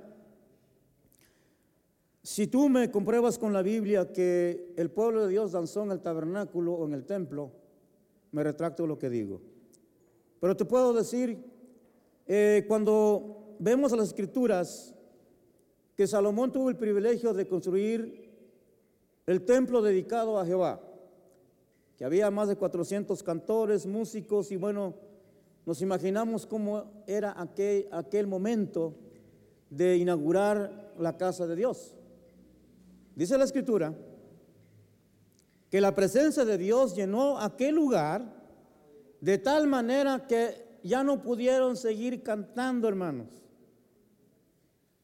si tú me compruebas con la Biblia que el pueblo de Dios danzó en el tabernáculo o en el templo, me retracto lo que digo. Pero te puedo decir, eh, cuando vemos las escrituras, que Salomón tuvo el privilegio de construir el templo dedicado a Jehová, que había más de 400 cantores, músicos, y bueno, nos imaginamos cómo era aquel, aquel momento de inaugurar la casa de Dios. Dice la escritura que la presencia de Dios llenó aquel lugar de tal manera que ya no pudieron seguir cantando, hermanos.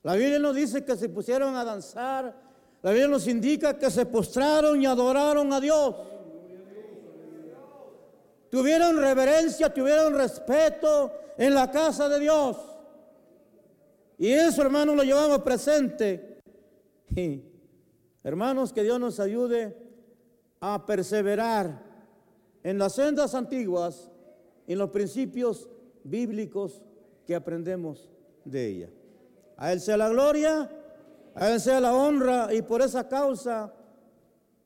La Biblia nos dice que se pusieron a danzar, la Biblia nos indica que se postraron y adoraron a Dios. Tuvieron reverencia, tuvieron respeto en la casa de Dios. Y eso, hermanos, lo llevamos presente. Hermanos, que Dios nos ayude a perseverar en las sendas antiguas, en los principios bíblicos que aprendemos de ella. A Él sea la gloria, a Él sea la honra y por esa causa,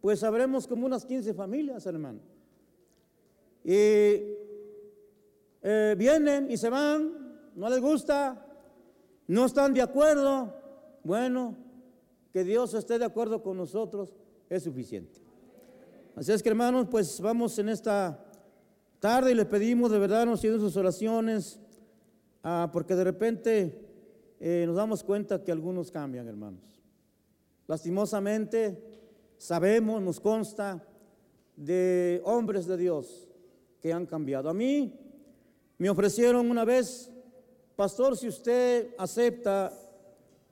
pues sabremos como unas 15 familias, hermano. Y eh, vienen y se van, no les gusta, no están de acuerdo. Bueno, que Dios esté de acuerdo con nosotros es suficiente. Así es que hermanos, pues vamos en esta tarde y le pedimos de verdad nos siguen sus oraciones, ah, porque de repente eh, nos damos cuenta que algunos cambian, hermanos. Lastimosamente sabemos, nos consta de hombres de Dios que han cambiado. A mí me ofrecieron una vez, pastor, si usted acepta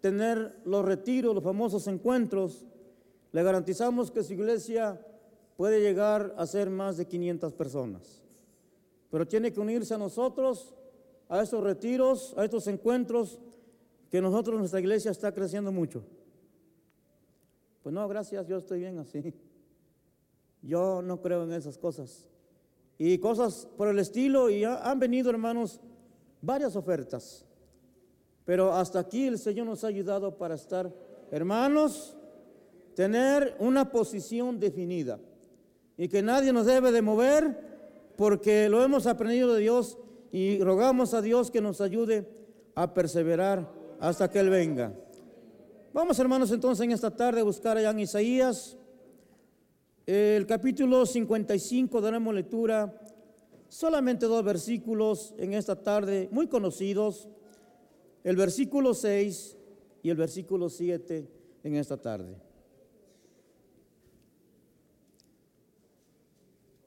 tener los retiros, los famosos encuentros, le garantizamos que su iglesia puede llegar a ser más de 500 personas. Pero tiene que unirse a nosotros, a esos retiros, a estos encuentros, que nosotros, nuestra iglesia está creciendo mucho. Pues no, gracias, yo estoy bien así. Yo no creo en esas cosas. Y cosas por el estilo, y han venido, hermanos, varias ofertas. Pero hasta aquí el Señor nos ha ayudado para estar, hermanos, tener una posición definida y que nadie nos debe de mover porque lo hemos aprendido de Dios y rogamos a Dios que nos ayude a perseverar hasta que Él venga. Vamos hermanos entonces en esta tarde a buscar allá en Isaías, el capítulo 55, daremos lectura, solamente dos versículos en esta tarde muy conocidos el versículo 6 y el versículo 7 en esta tarde.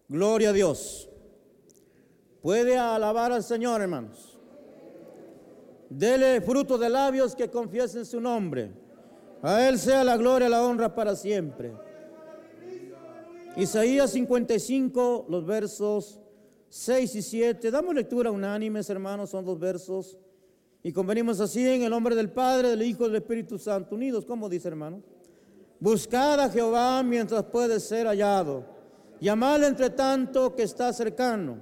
Gloria a Dios. Puede alabar al Señor, hermanos. Dele fruto de labios que confiesen su nombre. A Él sea la gloria la honra para siempre. Isaías 55, los versos 6 y 7. Damos lectura unánimes, hermanos, son dos versos. Y convenimos así en el nombre del Padre, del Hijo y del Espíritu Santo, unidos, como dice hermano. Buscad a Jehová mientras puede ser hallado. Llamadle entre tanto que está cercano.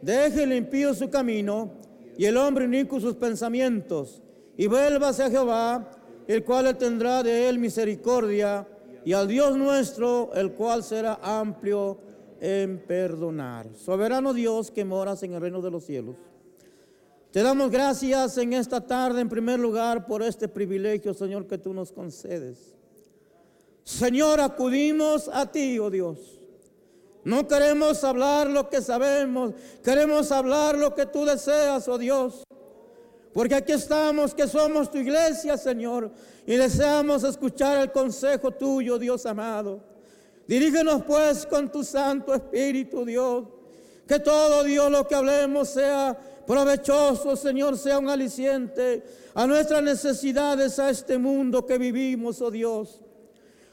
Deje el impío su camino y el hombre inicuo sus pensamientos. Y vuélvase a Jehová, el cual tendrá de él misericordia, y al Dios nuestro, el cual será amplio en perdonar. Soberano Dios que moras en el reino de los cielos. Te damos gracias en esta tarde, en primer lugar, por este privilegio, Señor, que tú nos concedes. Señor, acudimos a ti, oh Dios. No queremos hablar lo que sabemos, queremos hablar lo que tú deseas, oh Dios. Porque aquí estamos, que somos tu iglesia, Señor, y deseamos escuchar el consejo tuyo, Dios amado. Dirígenos pues con tu Santo Espíritu, Dios. Que todo, Dios, lo que hablemos sea provechoso, Señor, sea un aliciente a nuestras necesidades, a este mundo que vivimos, oh Dios.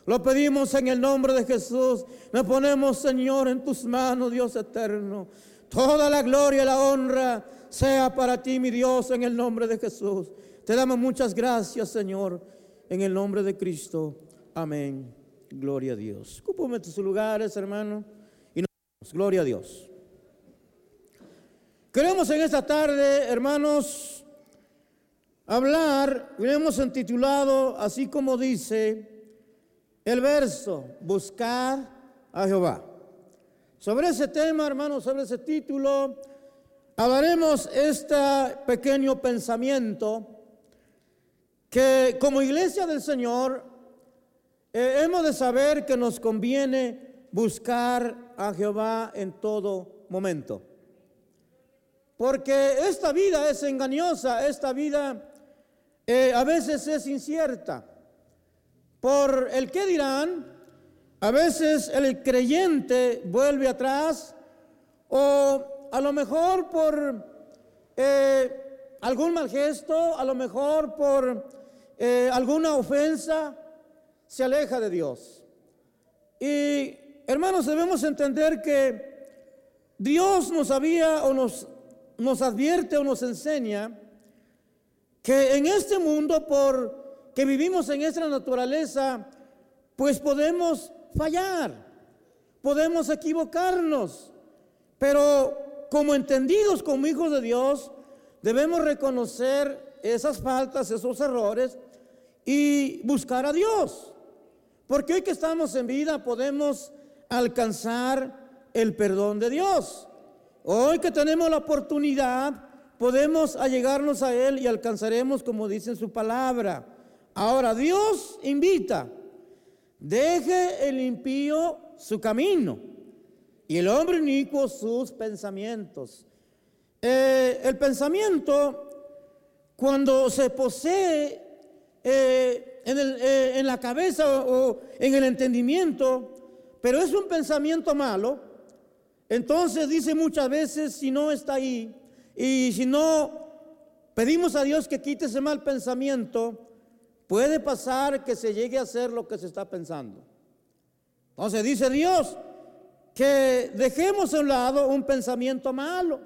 Lo pedimos en el nombre de Jesús. Nos ponemos, Señor, en tus manos, Dios eterno. Toda la gloria y la honra sea para ti, mi Dios, en el nombre de Jesús. Te damos muchas gracias, Señor, en el nombre de Cristo. Amén. Gloria a Dios. Ocúpame tus lugares, hermano. Y nos Gloria a Dios. Queremos en esta tarde, hermanos, hablar, hemos intitulado, así como dice el verso, buscar a Jehová. Sobre ese tema, hermanos, sobre ese título, hablaremos este pequeño pensamiento que como iglesia del Señor eh, hemos de saber que nos conviene buscar a Jehová en todo momento. Porque esta vida es engañosa, esta vida eh, a veces es incierta. Por el que dirán, a veces el creyente vuelve atrás o a lo mejor por eh, algún mal gesto, a lo mejor por eh, alguna ofensa, se aleja de Dios. Y hermanos, debemos entender que Dios nos había o nos, nos advierte o nos enseña que en este mundo, por que vivimos en esta naturaleza, pues podemos fallar, podemos equivocarnos, pero como entendidos como hijos de Dios, debemos reconocer esas faltas, esos errores y buscar a Dios. Porque hoy que estamos en vida podemos alcanzar el perdón de Dios. Hoy que tenemos la oportunidad, podemos allegarnos a Él y alcanzaremos como dice en su palabra. Ahora, Dios invita, deje el impío su camino y el hombre inicuo sus pensamientos. Eh, el pensamiento, cuando se posee eh, en, eh, en la cabeza o en el entendimiento, pero es un pensamiento malo, entonces dice muchas veces, si no está ahí, y si no pedimos a Dios que quite ese mal pensamiento, puede pasar que se llegue a hacer lo que se está pensando. Entonces dice Dios, que dejemos a un lado un pensamiento malo,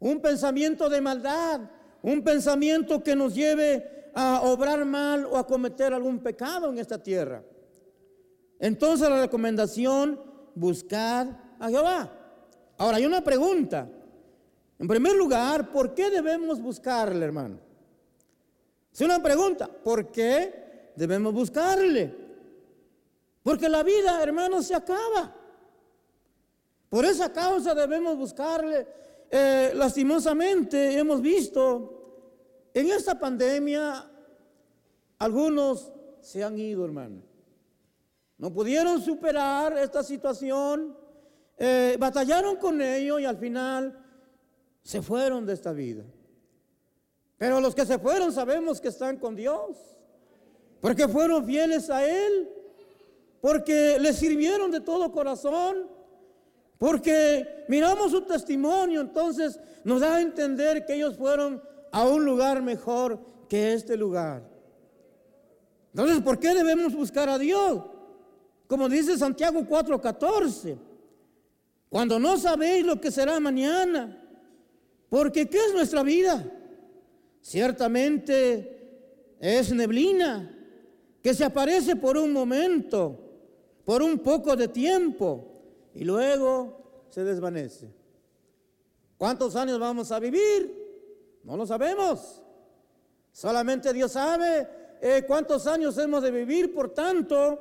un pensamiento de maldad, un pensamiento que nos lleve a obrar mal o a cometer algún pecado en esta tierra. Entonces la recomendación, buscar a Jehová. Ahora hay una pregunta. En primer lugar, ¿por qué debemos buscarle, hermano? Es una pregunta, ¿por qué debemos buscarle? Porque la vida, hermano, se acaba. Por esa causa debemos buscarle. Eh, lastimosamente hemos visto en esta pandemia algunos se han ido, hermano. No pudieron superar esta situación, eh, batallaron con ello y al final se fueron de esta vida. Pero los que se fueron sabemos que están con Dios, porque fueron fieles a Él, porque le sirvieron de todo corazón porque miramos su testimonio, entonces nos da a entender que ellos fueron a un lugar mejor que este lugar. Entonces, ¿por qué debemos buscar a Dios? Como dice Santiago 4:14, cuando no sabéis lo que será mañana, porque ¿qué es nuestra vida? Ciertamente es neblina que se aparece por un momento, por un poco de tiempo y luego se desvanece. ¿Cuántos años vamos a vivir? No lo sabemos. Solamente Dios sabe eh, cuántos años hemos de vivir. Por tanto,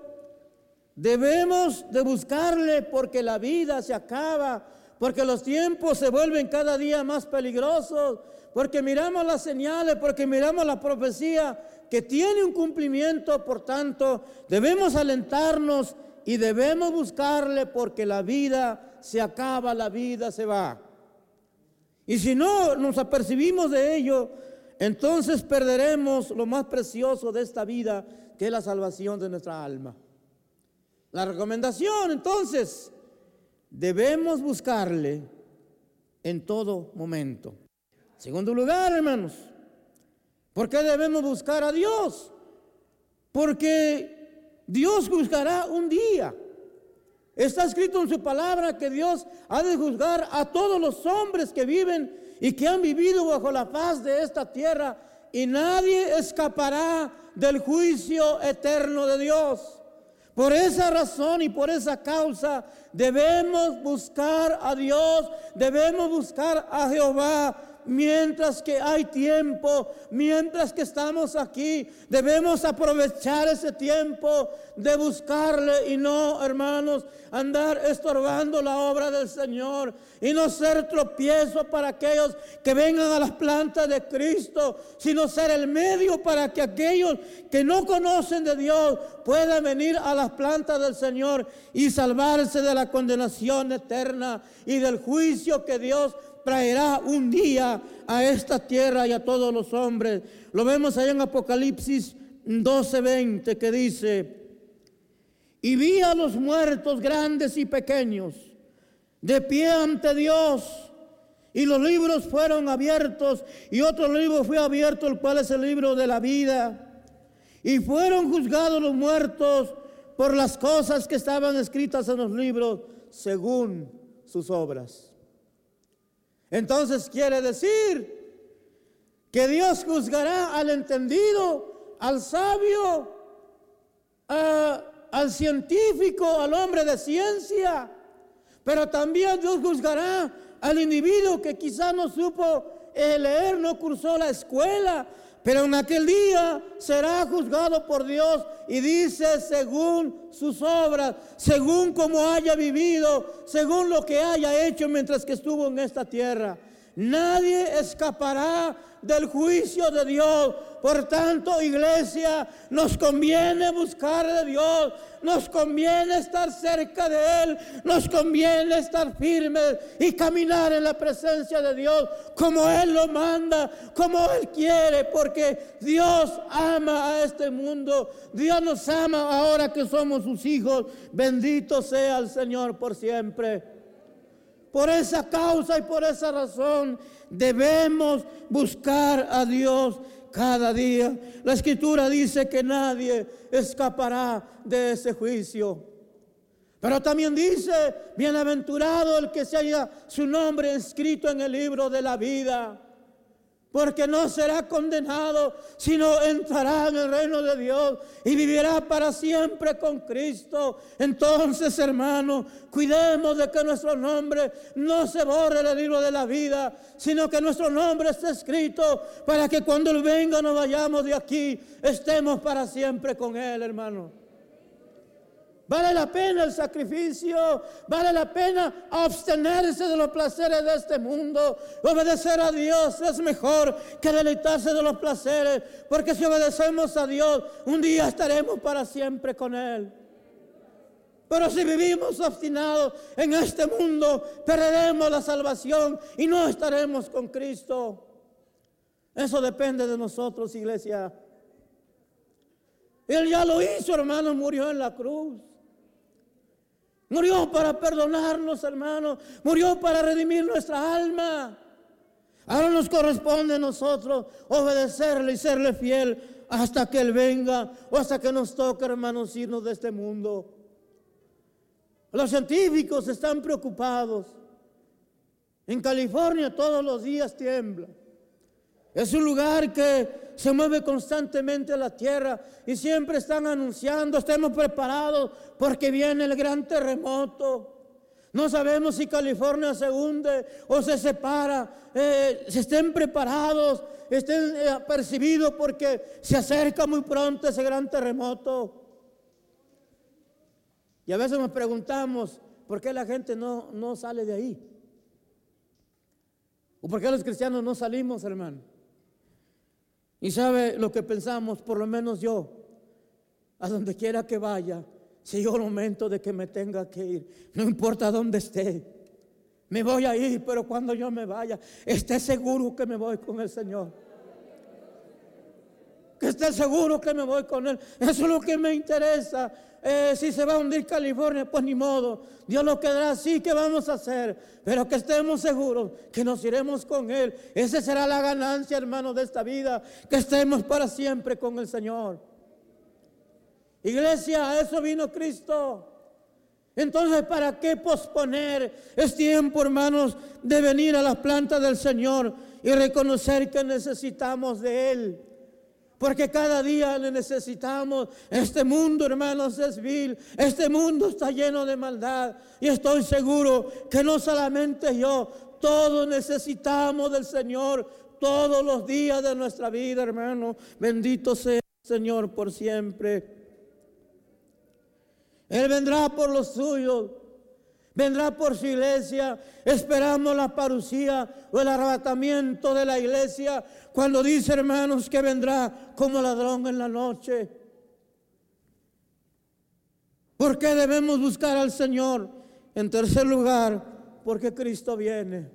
debemos de buscarle porque la vida se acaba, porque los tiempos se vuelven cada día más peligrosos, porque miramos las señales, porque miramos la profecía que tiene un cumplimiento, por tanto, debemos alentarnos y debemos buscarle porque la vida se acaba, la vida se va. Y si no nos apercibimos de ello, entonces perderemos lo más precioso de esta vida, que es la salvación de nuestra alma. La recomendación, entonces, debemos buscarle en todo momento. Segundo lugar, hermanos, ¿por qué debemos buscar a Dios? Porque Dios juzgará un día. Está escrito en su palabra que Dios ha de juzgar a todos los hombres que viven y que han vivido bajo la faz de esta tierra y nadie escapará del juicio eterno de Dios. Por esa razón y por esa causa debemos buscar a Dios, debemos buscar a Jehová, mientras que hay tiempo, mientras que estamos aquí, debemos aprovechar ese tiempo de buscarle y no, hermanos, andar estorbando la obra del Señor y no ser tropiezo para aquellos que vengan a las plantas de Cristo, sino ser el medio para que aquellos que no conocen de Dios puedan venir a las plantas del Señor y salvarse de la condenación eterna y del juicio que Dios traerá un día a esta tierra y a todos los hombres. Lo vemos allá en Apocalipsis 12:20 que dice, y vi a los muertos grandes y pequeños de pie ante Dios. Y los libros fueron abiertos y otro libro fue abierto, el cual es el libro de la vida. Y fueron juzgados los muertos por las cosas que estaban escritas en los libros según sus obras. Entonces quiere decir que Dios juzgará al entendido, al sabio, al científico, al hombre de ciencia, pero también Dios juzgará al individuo que quizá no supo eh, leer, no cursó la escuela, pero en aquel día será juzgado por Dios y dice según sus obras, según como haya vivido, según lo que haya hecho mientras que estuvo en esta tierra. Nadie escapará del juicio de Dios. Por tanto, iglesia, nos conviene buscar de Dios, nos conviene estar cerca de Él, nos conviene estar firmes y caminar en la presencia de Dios como Él lo manda, como Él quiere, porque Dios ama a este mundo, Dios nos ama ahora que somos sus hijos. Bendito sea el Señor por siempre. Por esa causa y por esa razón debemos buscar a Dios cada día. La escritura dice que nadie escapará de ese juicio. Pero también dice, bienaventurado el que se haya su nombre escrito en el libro de la vida porque no será condenado, sino entrará en el reino de Dios y vivirá para siempre con Cristo. Entonces, hermano, cuidemos de que nuestro nombre no se borre del libro de la vida, sino que nuestro nombre esté escrito para que cuando Él venga nos vayamos de aquí, estemos para siempre con Él, hermano. Vale la pena el sacrificio, vale la pena abstenerse de los placeres de este mundo. Obedecer a Dios es mejor que deleitarse de los placeres, porque si obedecemos a Dios, un día estaremos para siempre con Él. Pero si vivimos obstinados en este mundo, perderemos la salvación y no estaremos con Cristo. Eso depende de nosotros, iglesia. Él ya lo hizo, hermano, murió en la cruz. Murió para perdonarnos, hermanos. Murió para redimir nuestra alma. Ahora nos corresponde a nosotros obedecerle y serle fiel hasta que Él venga o hasta que nos toque, hermanos, irnos de este mundo. Los científicos están preocupados. En California todos los días tiembla. Es un lugar que se mueve constantemente la tierra y siempre están anunciando, estemos preparados porque viene el gran terremoto. No sabemos si California se hunde o se separa. Eh, estén preparados, estén eh, apercibidos porque se acerca muy pronto ese gran terremoto. Y a veces nos preguntamos, ¿por qué la gente no, no sale de ahí? ¿O por qué los cristianos no salimos, hermano? Y sabe lo que pensamos, por lo menos yo, a donde quiera que vaya, si llega el momento de que me tenga que ir, no importa dónde esté, me voy a ir, pero cuando yo me vaya, esté seguro que me voy con el Señor. Que esté seguro que me voy con Él. Eso es lo que me interesa. Eh, si se va a hundir California, pues ni modo. Dios lo quedará así, que vamos a hacer? Pero que estemos seguros que nos iremos con Él. Esa será la ganancia, hermano, de esta vida. Que estemos para siempre con el Señor. Iglesia, a eso vino Cristo. Entonces, ¿para qué posponer? Es tiempo, hermanos, de venir a las plantas del Señor y reconocer que necesitamos de Él. Porque cada día le necesitamos. Este mundo, hermanos, es vil. Este mundo está lleno de maldad. Y estoy seguro que no solamente yo, todos necesitamos del Señor todos los días de nuestra vida, hermano. Bendito sea el Señor por siempre. Él vendrá por los suyos. Vendrá por su iglesia. Esperamos la parucía o el arrebatamiento de la iglesia. Cuando dice, hermanos, que vendrá como ladrón en la noche. ¿Por qué debemos buscar al Señor? En tercer lugar, porque Cristo viene.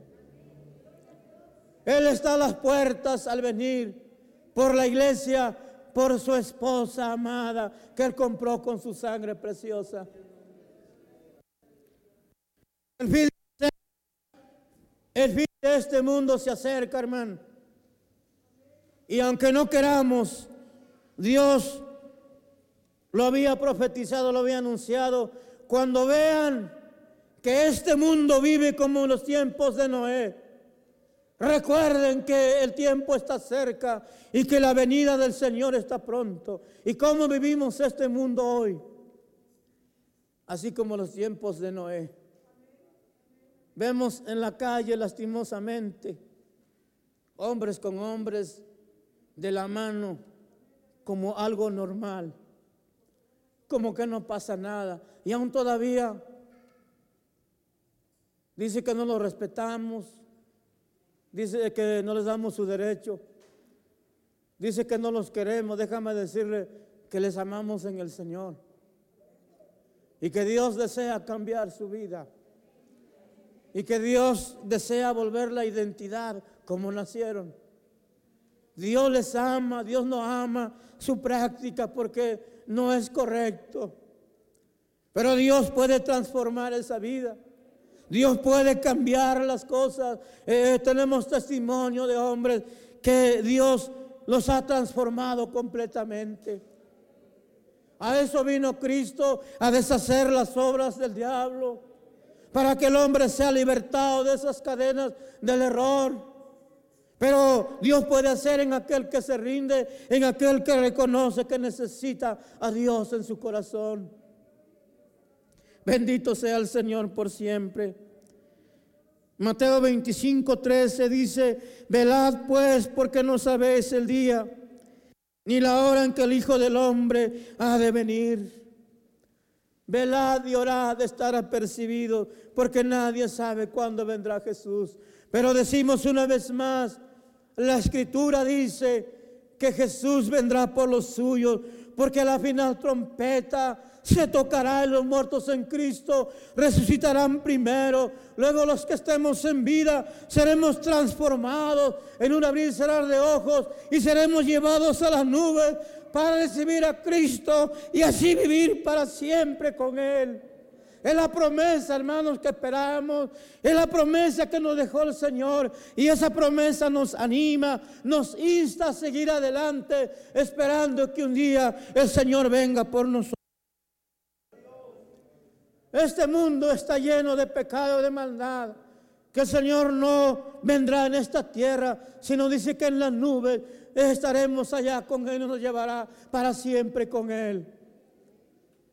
Él está a las puertas al venir por la iglesia, por su esposa amada que Él compró con su sangre preciosa. El fin, el fin de este mundo se acerca, hermano. Y aunque no queramos, Dios lo había profetizado, lo había anunciado. Cuando vean que este mundo vive como en los tiempos de Noé, recuerden que el tiempo está cerca y que la venida del Señor está pronto. ¿Y cómo vivimos este mundo hoy? Así como los tiempos de Noé. Vemos en la calle lastimosamente hombres con hombres de la mano como algo normal, como que no pasa nada. Y aún todavía dice que no lo respetamos, dice que no les damos su derecho, dice que no los queremos. Déjame decirle que les amamos en el Señor y que Dios desea cambiar su vida y que Dios desea volver la identidad como nacieron. Dios les ama, Dios no ama su práctica porque no es correcto. Pero Dios puede transformar esa vida. Dios puede cambiar las cosas. Eh, tenemos testimonio de hombres que Dios los ha transformado completamente. A eso vino Cristo, a deshacer las obras del diablo, para que el hombre sea libertado de esas cadenas del error. Pero Dios puede hacer en aquel que se rinde, en aquel que reconoce que necesita a Dios en su corazón. Bendito sea el Señor por siempre. Mateo 25, 13 dice, velad pues porque no sabéis el día ni la hora en que el Hijo del Hombre ha de venir. Velad y orad estar apercibido porque nadie sabe cuándo vendrá Jesús. Pero decimos una vez más, la escritura dice que Jesús vendrá por los suyos, porque a la final trompeta se tocará y los muertos en Cristo resucitarán primero. Luego los que estemos en vida seremos transformados en un abrir y de ojos y seremos llevados a las nubes para recibir a Cristo y así vivir para siempre con Él. Es la promesa, hermanos, que esperamos. Es la promesa que nos dejó el Señor. Y esa promesa nos anima, nos insta a seguir adelante, esperando que un día el Señor venga por nosotros. Este mundo está lleno de pecado, de maldad. Que el Señor no vendrá en esta tierra, sino dice que en las nubes estaremos allá con Él nos llevará para siempre con Él.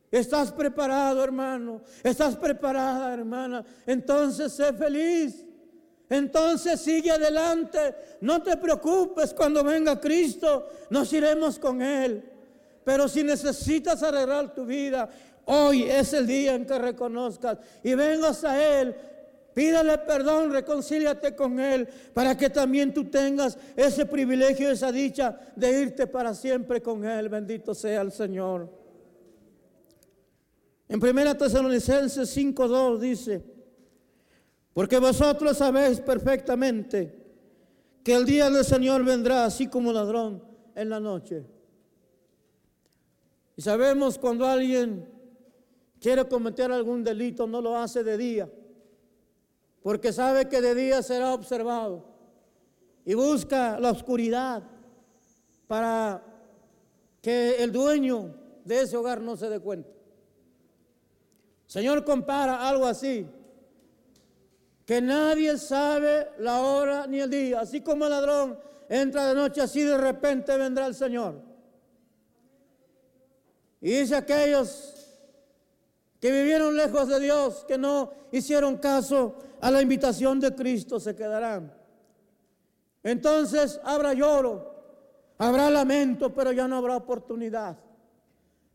¿Estás preparado, hermano? ¿Estás preparada, hermana? Entonces sé feliz. Entonces sigue adelante. No te preocupes cuando venga Cristo. Nos iremos con Él. Pero si necesitas arreglar tu vida, hoy es el día en que reconozcas y vengas a Él Pídale perdón, reconcíliate con Él, para que también tú tengas ese privilegio, esa dicha de irte para siempre con Él. Bendito sea el Señor. En 1 Tesalonicenses 5.2 dice, porque vosotros sabéis perfectamente que el día del Señor vendrá así como ladrón en la noche. Y sabemos cuando alguien quiere cometer algún delito, no lo hace de día porque sabe que de día será observado y busca la oscuridad para que el dueño de ese hogar no se dé cuenta. Señor compara algo así, que nadie sabe la hora ni el día, así como el ladrón entra de noche, así de repente vendrá el Señor. Y dice aquellos que vivieron lejos de Dios, que no hicieron caso a la invitación de Cristo, se quedarán. Entonces habrá lloro, habrá lamento, pero ya no habrá oportunidad.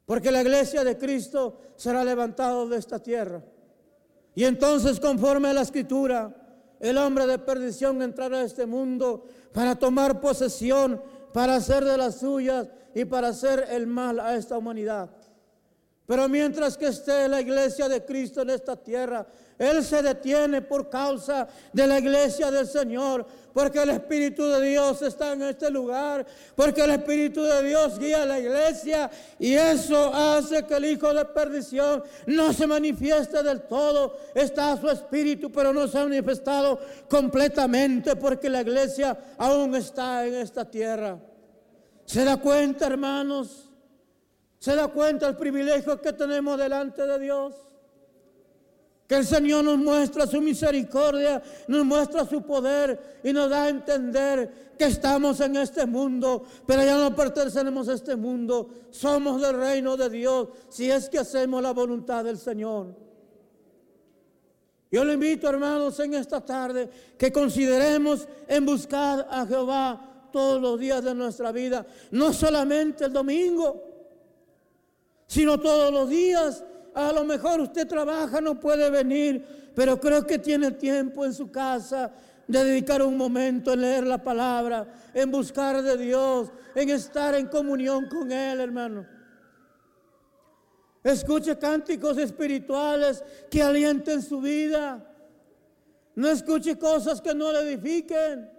Porque la iglesia de Cristo será levantada de esta tierra. Y entonces, conforme a la escritura, el hombre de perdición entrará a este mundo para tomar posesión, para hacer de las suyas y para hacer el mal a esta humanidad. Pero mientras que esté la iglesia de Cristo en esta tierra, Él se detiene por causa de la iglesia del Señor, porque el Espíritu de Dios está en este lugar, porque el Espíritu de Dios guía a la iglesia y eso hace que el Hijo de perdición no se manifieste del todo. Está su Espíritu, pero no se ha manifestado completamente porque la iglesia aún está en esta tierra. ¿Se da cuenta, hermanos? ¿Se da cuenta el privilegio que tenemos delante de Dios? Que el Señor nos muestra su misericordia, nos muestra su poder y nos da a entender que estamos en este mundo, pero ya no pertenecemos a este mundo. Somos del reino de Dios si es que hacemos la voluntad del Señor. Yo le invito, hermanos, en esta tarde que consideremos en buscar a Jehová todos los días de nuestra vida, no solamente el domingo sino todos los días. A lo mejor usted trabaja, no puede venir, pero creo que tiene tiempo en su casa de dedicar un momento en leer la palabra, en buscar de Dios, en estar en comunión con Él, hermano. Escuche cánticos espirituales que alienten su vida. No escuche cosas que no le edifiquen.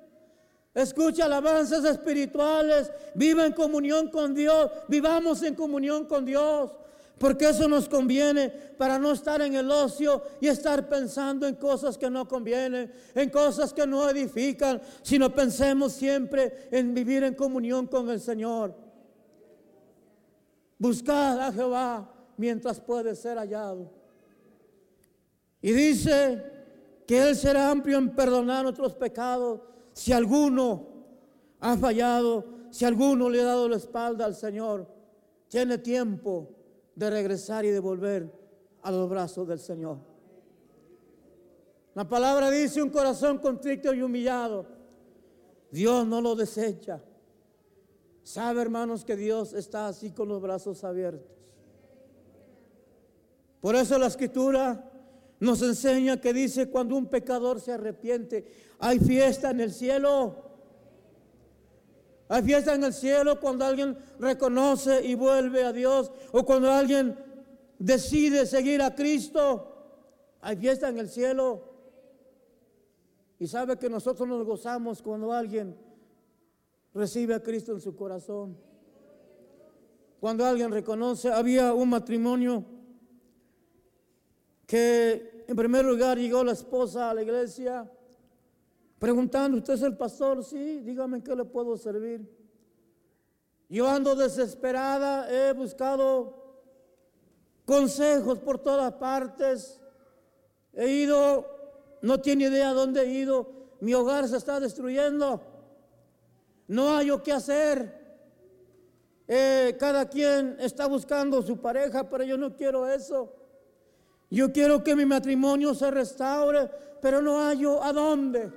Escuche alabanzas espirituales, viva en comunión con Dios, vivamos en comunión con Dios, porque eso nos conviene para no estar en el ocio y estar pensando en cosas que no convienen, en cosas que no edifican, sino pensemos siempre en vivir en comunión con el Señor. Buscad a Jehová mientras puede ser hallado. Y dice que Él será amplio en perdonar nuestros pecados si alguno ha fallado, si alguno le ha dado la espalda al Señor, tiene tiempo de regresar y de volver a los brazos del Señor. La palabra dice un corazón contrito y humillado. Dios no lo desecha. Sabe, hermanos, que Dios está así con los brazos abiertos. Por eso la escritura nos enseña que dice cuando un pecador se arrepiente, hay fiesta en el cielo. Hay fiesta en el cielo cuando alguien reconoce y vuelve a Dios o cuando alguien decide seguir a Cristo. Hay fiesta en el cielo. Y sabe que nosotros nos gozamos cuando alguien recibe a Cristo en su corazón. Cuando alguien reconoce, había un matrimonio que en primer lugar llegó la esposa a la iglesia preguntando, ¿usted es el pastor? Sí, dígame en qué le puedo servir. Yo ando desesperada, he buscado consejos por todas partes, he ido, no tiene idea dónde he ido, mi hogar se está destruyendo, no hay qué hacer. Eh, cada quien está buscando su pareja, pero yo no quiero eso. Yo quiero que mi matrimonio se restaure, pero no hallo a dónde.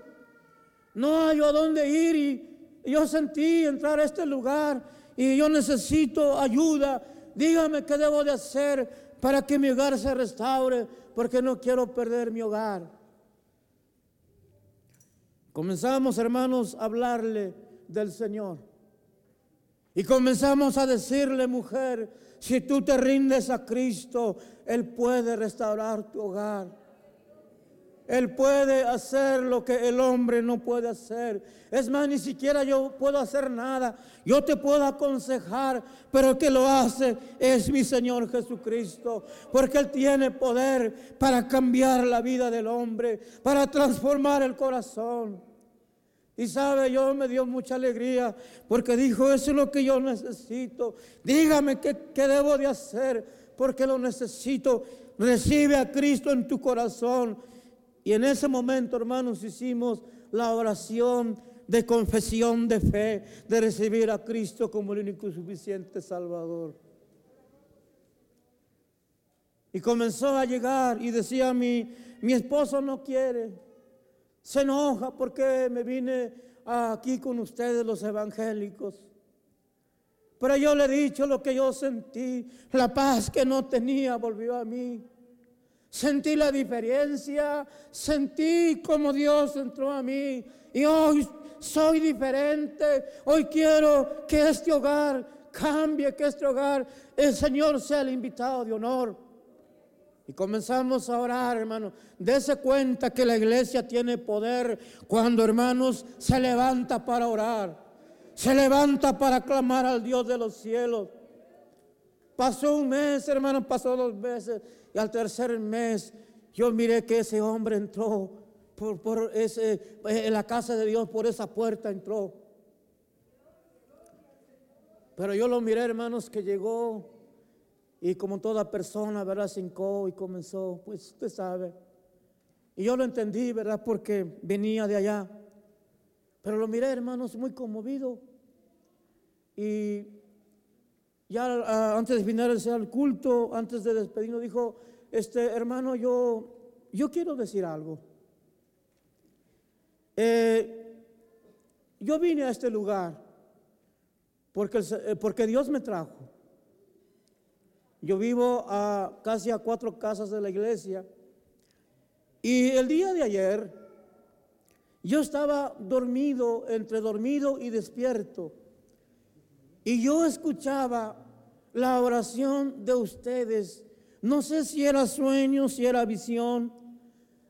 No hallo a dónde ir y yo sentí entrar a este lugar y yo necesito ayuda. Dígame qué debo de hacer para que mi hogar se restaure, porque no quiero perder mi hogar. Comenzamos, hermanos, a hablarle del Señor. Y comenzamos a decirle, mujer, si tú te rindes a Cristo, Él puede restaurar tu hogar. Él puede hacer lo que el hombre no puede hacer. Es más, ni siquiera yo puedo hacer nada. Yo te puedo aconsejar, pero el que lo hace es mi Señor Jesucristo. Porque Él tiene poder para cambiar la vida del hombre, para transformar el corazón. Y sabe, yo me dio mucha alegría porque dijo, eso es lo que yo necesito. Dígame qué, qué debo de hacer porque lo necesito. Recibe a Cristo en tu corazón y en ese momento, hermanos, hicimos la oración de confesión de fe, de recibir a Cristo como el único y suficiente Salvador. Y comenzó a llegar y decía mi, mi esposo no quiere, se enoja porque me vine aquí con ustedes los evangélicos. Pero yo le he dicho lo que yo sentí, la paz que no tenía volvió a mí. Sentí la diferencia, sentí como Dios entró a mí y hoy soy diferente. Hoy quiero que este hogar cambie, que este hogar, el Señor sea el invitado de honor. Y comenzamos a orar, hermano. Dese cuenta que la iglesia tiene poder cuando, hermanos, se levanta para orar. Se levanta para clamar al Dios de los cielos. Pasó un mes, hermano, pasó dos meses. Y al tercer mes yo miré que ese hombre entró por, ese, eh, en la casa de Dios, por esa puerta entró. Pero yo lo miré, hermanos, que llegó y como toda persona, ¿verdad? Se y comenzó, pues usted sabe. Y yo lo entendí, ¿verdad? Porque venía de allá. Pero lo miré, hermanos, muy conmovido. Y ya ah, antes de finalizar el culto, antes de despedirnos, dijo, este hermano, yo, yo quiero decir algo. Eh, yo vine a este lugar porque, eh, porque Dios me trajo. Yo vivo a casi a cuatro casas de la iglesia. Y el día de ayer yo estaba dormido, entre dormido y despierto. Y yo escuchaba la oración de ustedes. No sé si era sueño, si era visión.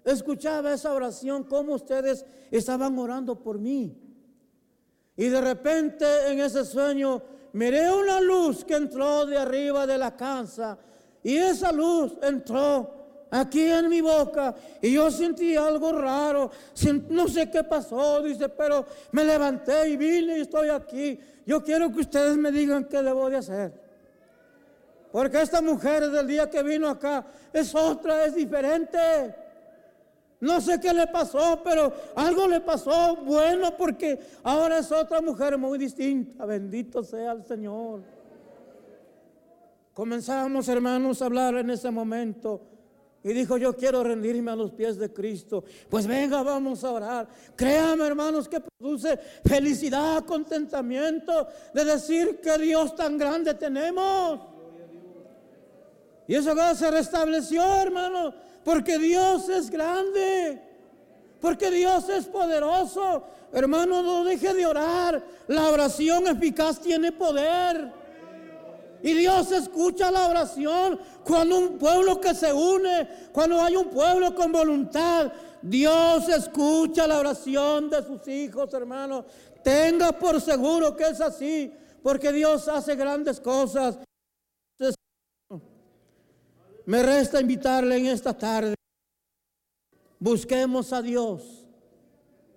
Escuchaba esa oración, como ustedes estaban orando por mí. Y de repente en ese sueño miré una luz que entró de arriba de la casa. Y esa luz entró aquí en mi boca y yo sentí algo raro. No sé qué pasó, dice, pero me levanté y vine y estoy aquí. Yo quiero que ustedes me digan qué debo de hacer. Porque esta mujer del día que vino acá es otra, es diferente. No sé qué le pasó, pero algo le pasó bueno porque ahora es otra mujer muy distinta. Bendito sea el Señor. Comenzamos, hermanos, a hablar en ese momento. Y dijo, yo quiero rendirme a los pies de Cristo. Pues venga, vamos a orar. Créame, hermanos, que produce felicidad, contentamiento de decir que Dios tan grande tenemos. Y eso se restableció, hermano, porque Dios es grande, porque Dios es poderoso. Hermano, no deje de orar. La oración eficaz tiene poder. Y Dios escucha la oración cuando un pueblo que se une, cuando hay un pueblo con voluntad. Dios escucha la oración de sus hijos, hermano. Tenga por seguro que es así, porque Dios hace grandes cosas. Me resta invitarle en esta tarde. Busquemos a Dios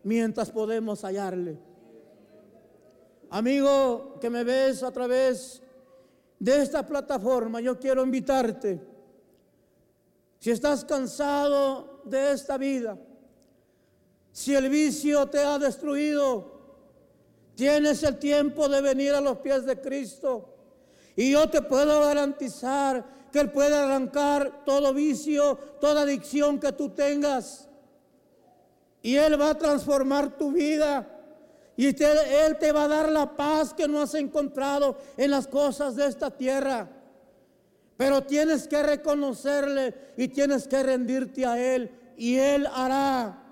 mientras podemos hallarle. Amigo que me ves a través de esta plataforma, yo quiero invitarte. Si estás cansado de esta vida, si el vicio te ha destruido, tienes el tiempo de venir a los pies de Cristo. Y yo te puedo garantizar que Él puede arrancar todo vicio, toda adicción que tú tengas. Y Él va a transformar tu vida. Y Él te va a dar la paz que no has encontrado en las cosas de esta tierra. Pero tienes que reconocerle y tienes que rendirte a Él. Y Él hará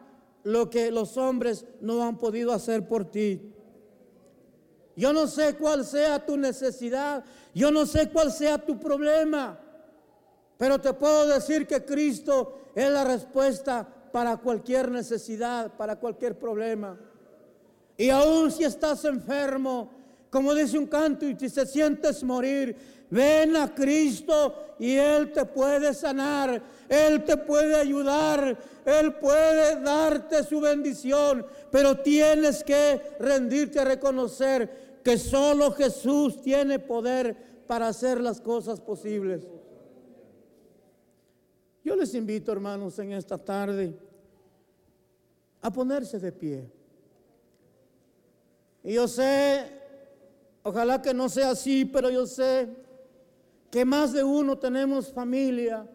lo que los hombres no han podido hacer por ti. Yo no sé cuál sea tu necesidad, yo no sé cuál sea tu problema, pero te puedo decir que Cristo es la respuesta para cualquier necesidad, para cualquier problema. Y aún si estás enfermo, como dice un canto, y si te sientes morir, ven a Cristo y Él te puede sanar, Él te puede ayudar, Él puede darte su bendición, pero tienes que rendirte a reconocer que solo Jesús tiene poder para hacer las cosas posibles. Yo les invito, hermanos, en esta tarde a ponerse de pie. Y yo sé, ojalá que no sea así, pero yo sé que más de uno tenemos familia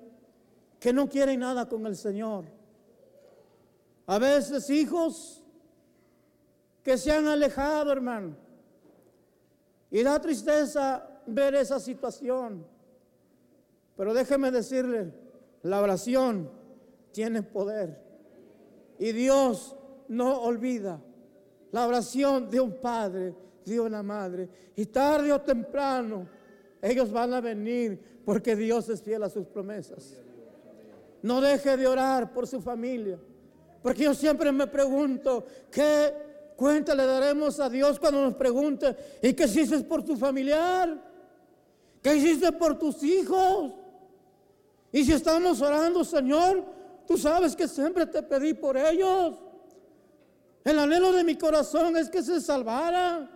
que no quieren nada con el Señor. A veces hijos que se han alejado, hermano. Y da tristeza ver esa situación. Pero déjeme decirle, la oración tiene poder. Y Dios no olvida la oración de un padre, de una madre. Y tarde o temprano ellos van a venir porque Dios es fiel a sus promesas. No deje de orar por su familia. Porque yo siempre me pregunto, ¿qué cuenta le daremos a Dios cuando nos pregunte, ¿y qué hiciste por tu familiar? ¿Qué hiciste por tus hijos? Y si estamos orando, Señor, tú sabes que siempre te pedí por ellos. El anhelo de mi corazón es que se salvaran,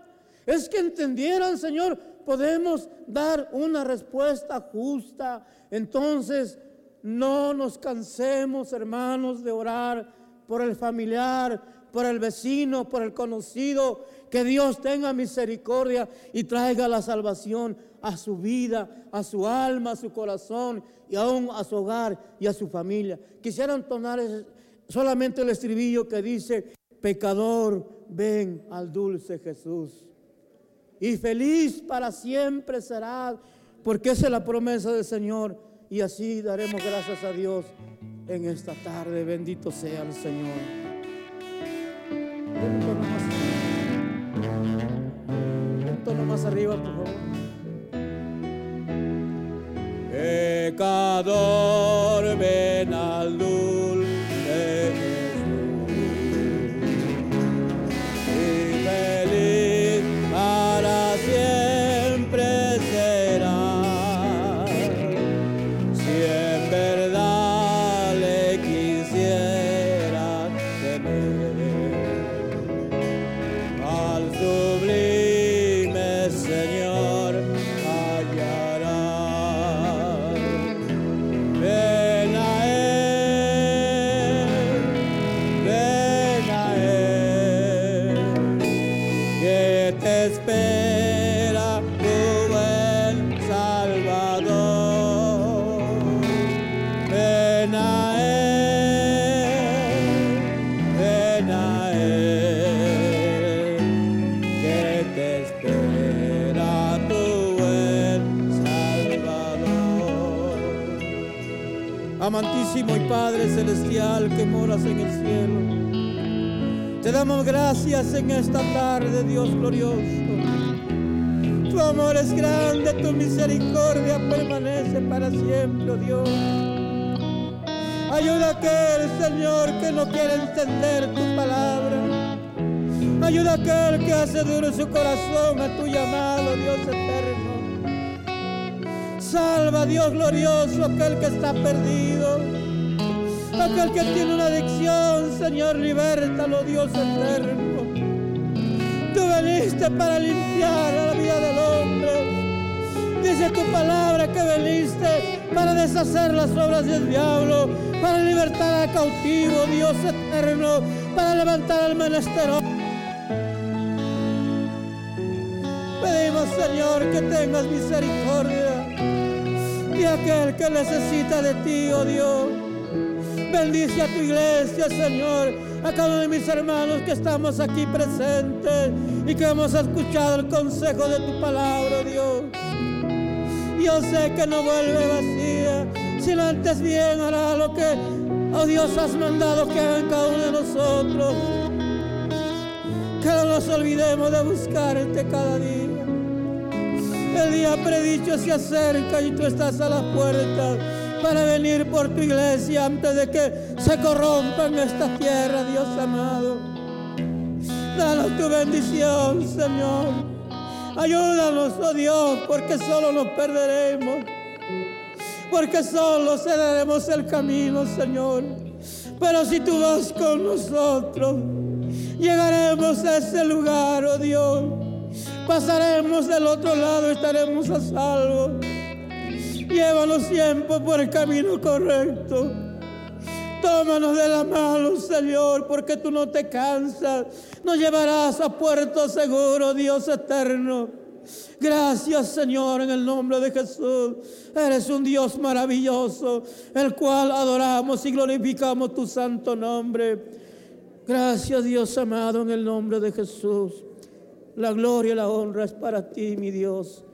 es que entendieran, Señor, podemos dar una respuesta justa. Entonces, no nos cansemos, hermanos, de orar por el familiar, por el vecino, por el conocido. Que Dios tenga misericordia y traiga la salvación a su vida, a su alma, a su corazón y aún a su hogar y a su familia. Quisiera entonar solamente el estribillo que dice, pecador, ven al dulce Jesús. Y feliz para siempre serás, porque esa es la promesa del Señor. Y así daremos gracias a Dios en esta tarde. Bendito sea el Señor. Un tono más arriba, por favor. pecador, ven al dulce damos gracias en esta tarde, Dios glorioso. Tu amor es grande, tu misericordia permanece para siempre, Dios. Ayuda a aquel, Señor, que no quiere entender tu palabra. Ayuda a aquel que hace duro su corazón a tu llamado, Dios eterno. Salva, Dios glorioso, aquel que está perdido. Aquel que tiene una adicción, Señor, libértalo, Dios eterno. Tú veniste para limpiar a la vida del hombre. Dice tu palabra que veniste para deshacer las obras del diablo, para libertar al cautivo, Dios eterno, para levantar al menesteroso. Pedimos, Señor, que tengas misericordia y aquel que necesita de ti, oh Dios. Bendice a tu iglesia, Señor, a cada uno de mis hermanos que estamos aquí presentes y que hemos escuchado el consejo de tu palabra, Dios. Yo sé que no vuelve vacía, sino antes bien hará lo que Oh Dios, has mandado que hagan cada uno de nosotros. Que no nos olvidemos de buscarte cada día. El día predicho se acerca y tú estás a la puerta para venir por tu iglesia antes de que se corrompa en esta tierra, Dios amado. Danos tu bendición, Señor. Ayúdanos, oh Dios, porque solo nos perderemos. Porque solo cederemos el camino, Señor. Pero si tú vas con nosotros, llegaremos a ese lugar, oh Dios. Pasaremos del otro lado, estaremos a salvo. Llévanos siempre por el camino correcto. Tómanos de la mano, Señor, porque tú no te cansas. Nos llevarás a puerto seguro, Dios eterno. Gracias, Señor, en el nombre de Jesús. Eres un Dios maravilloso, el cual adoramos y glorificamos tu santo nombre. Gracias, Dios amado, en el nombre de Jesús. La gloria y la honra es para ti, mi Dios.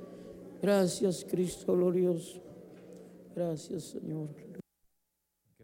Gracias, Cristo glorioso. Gracias, Señor.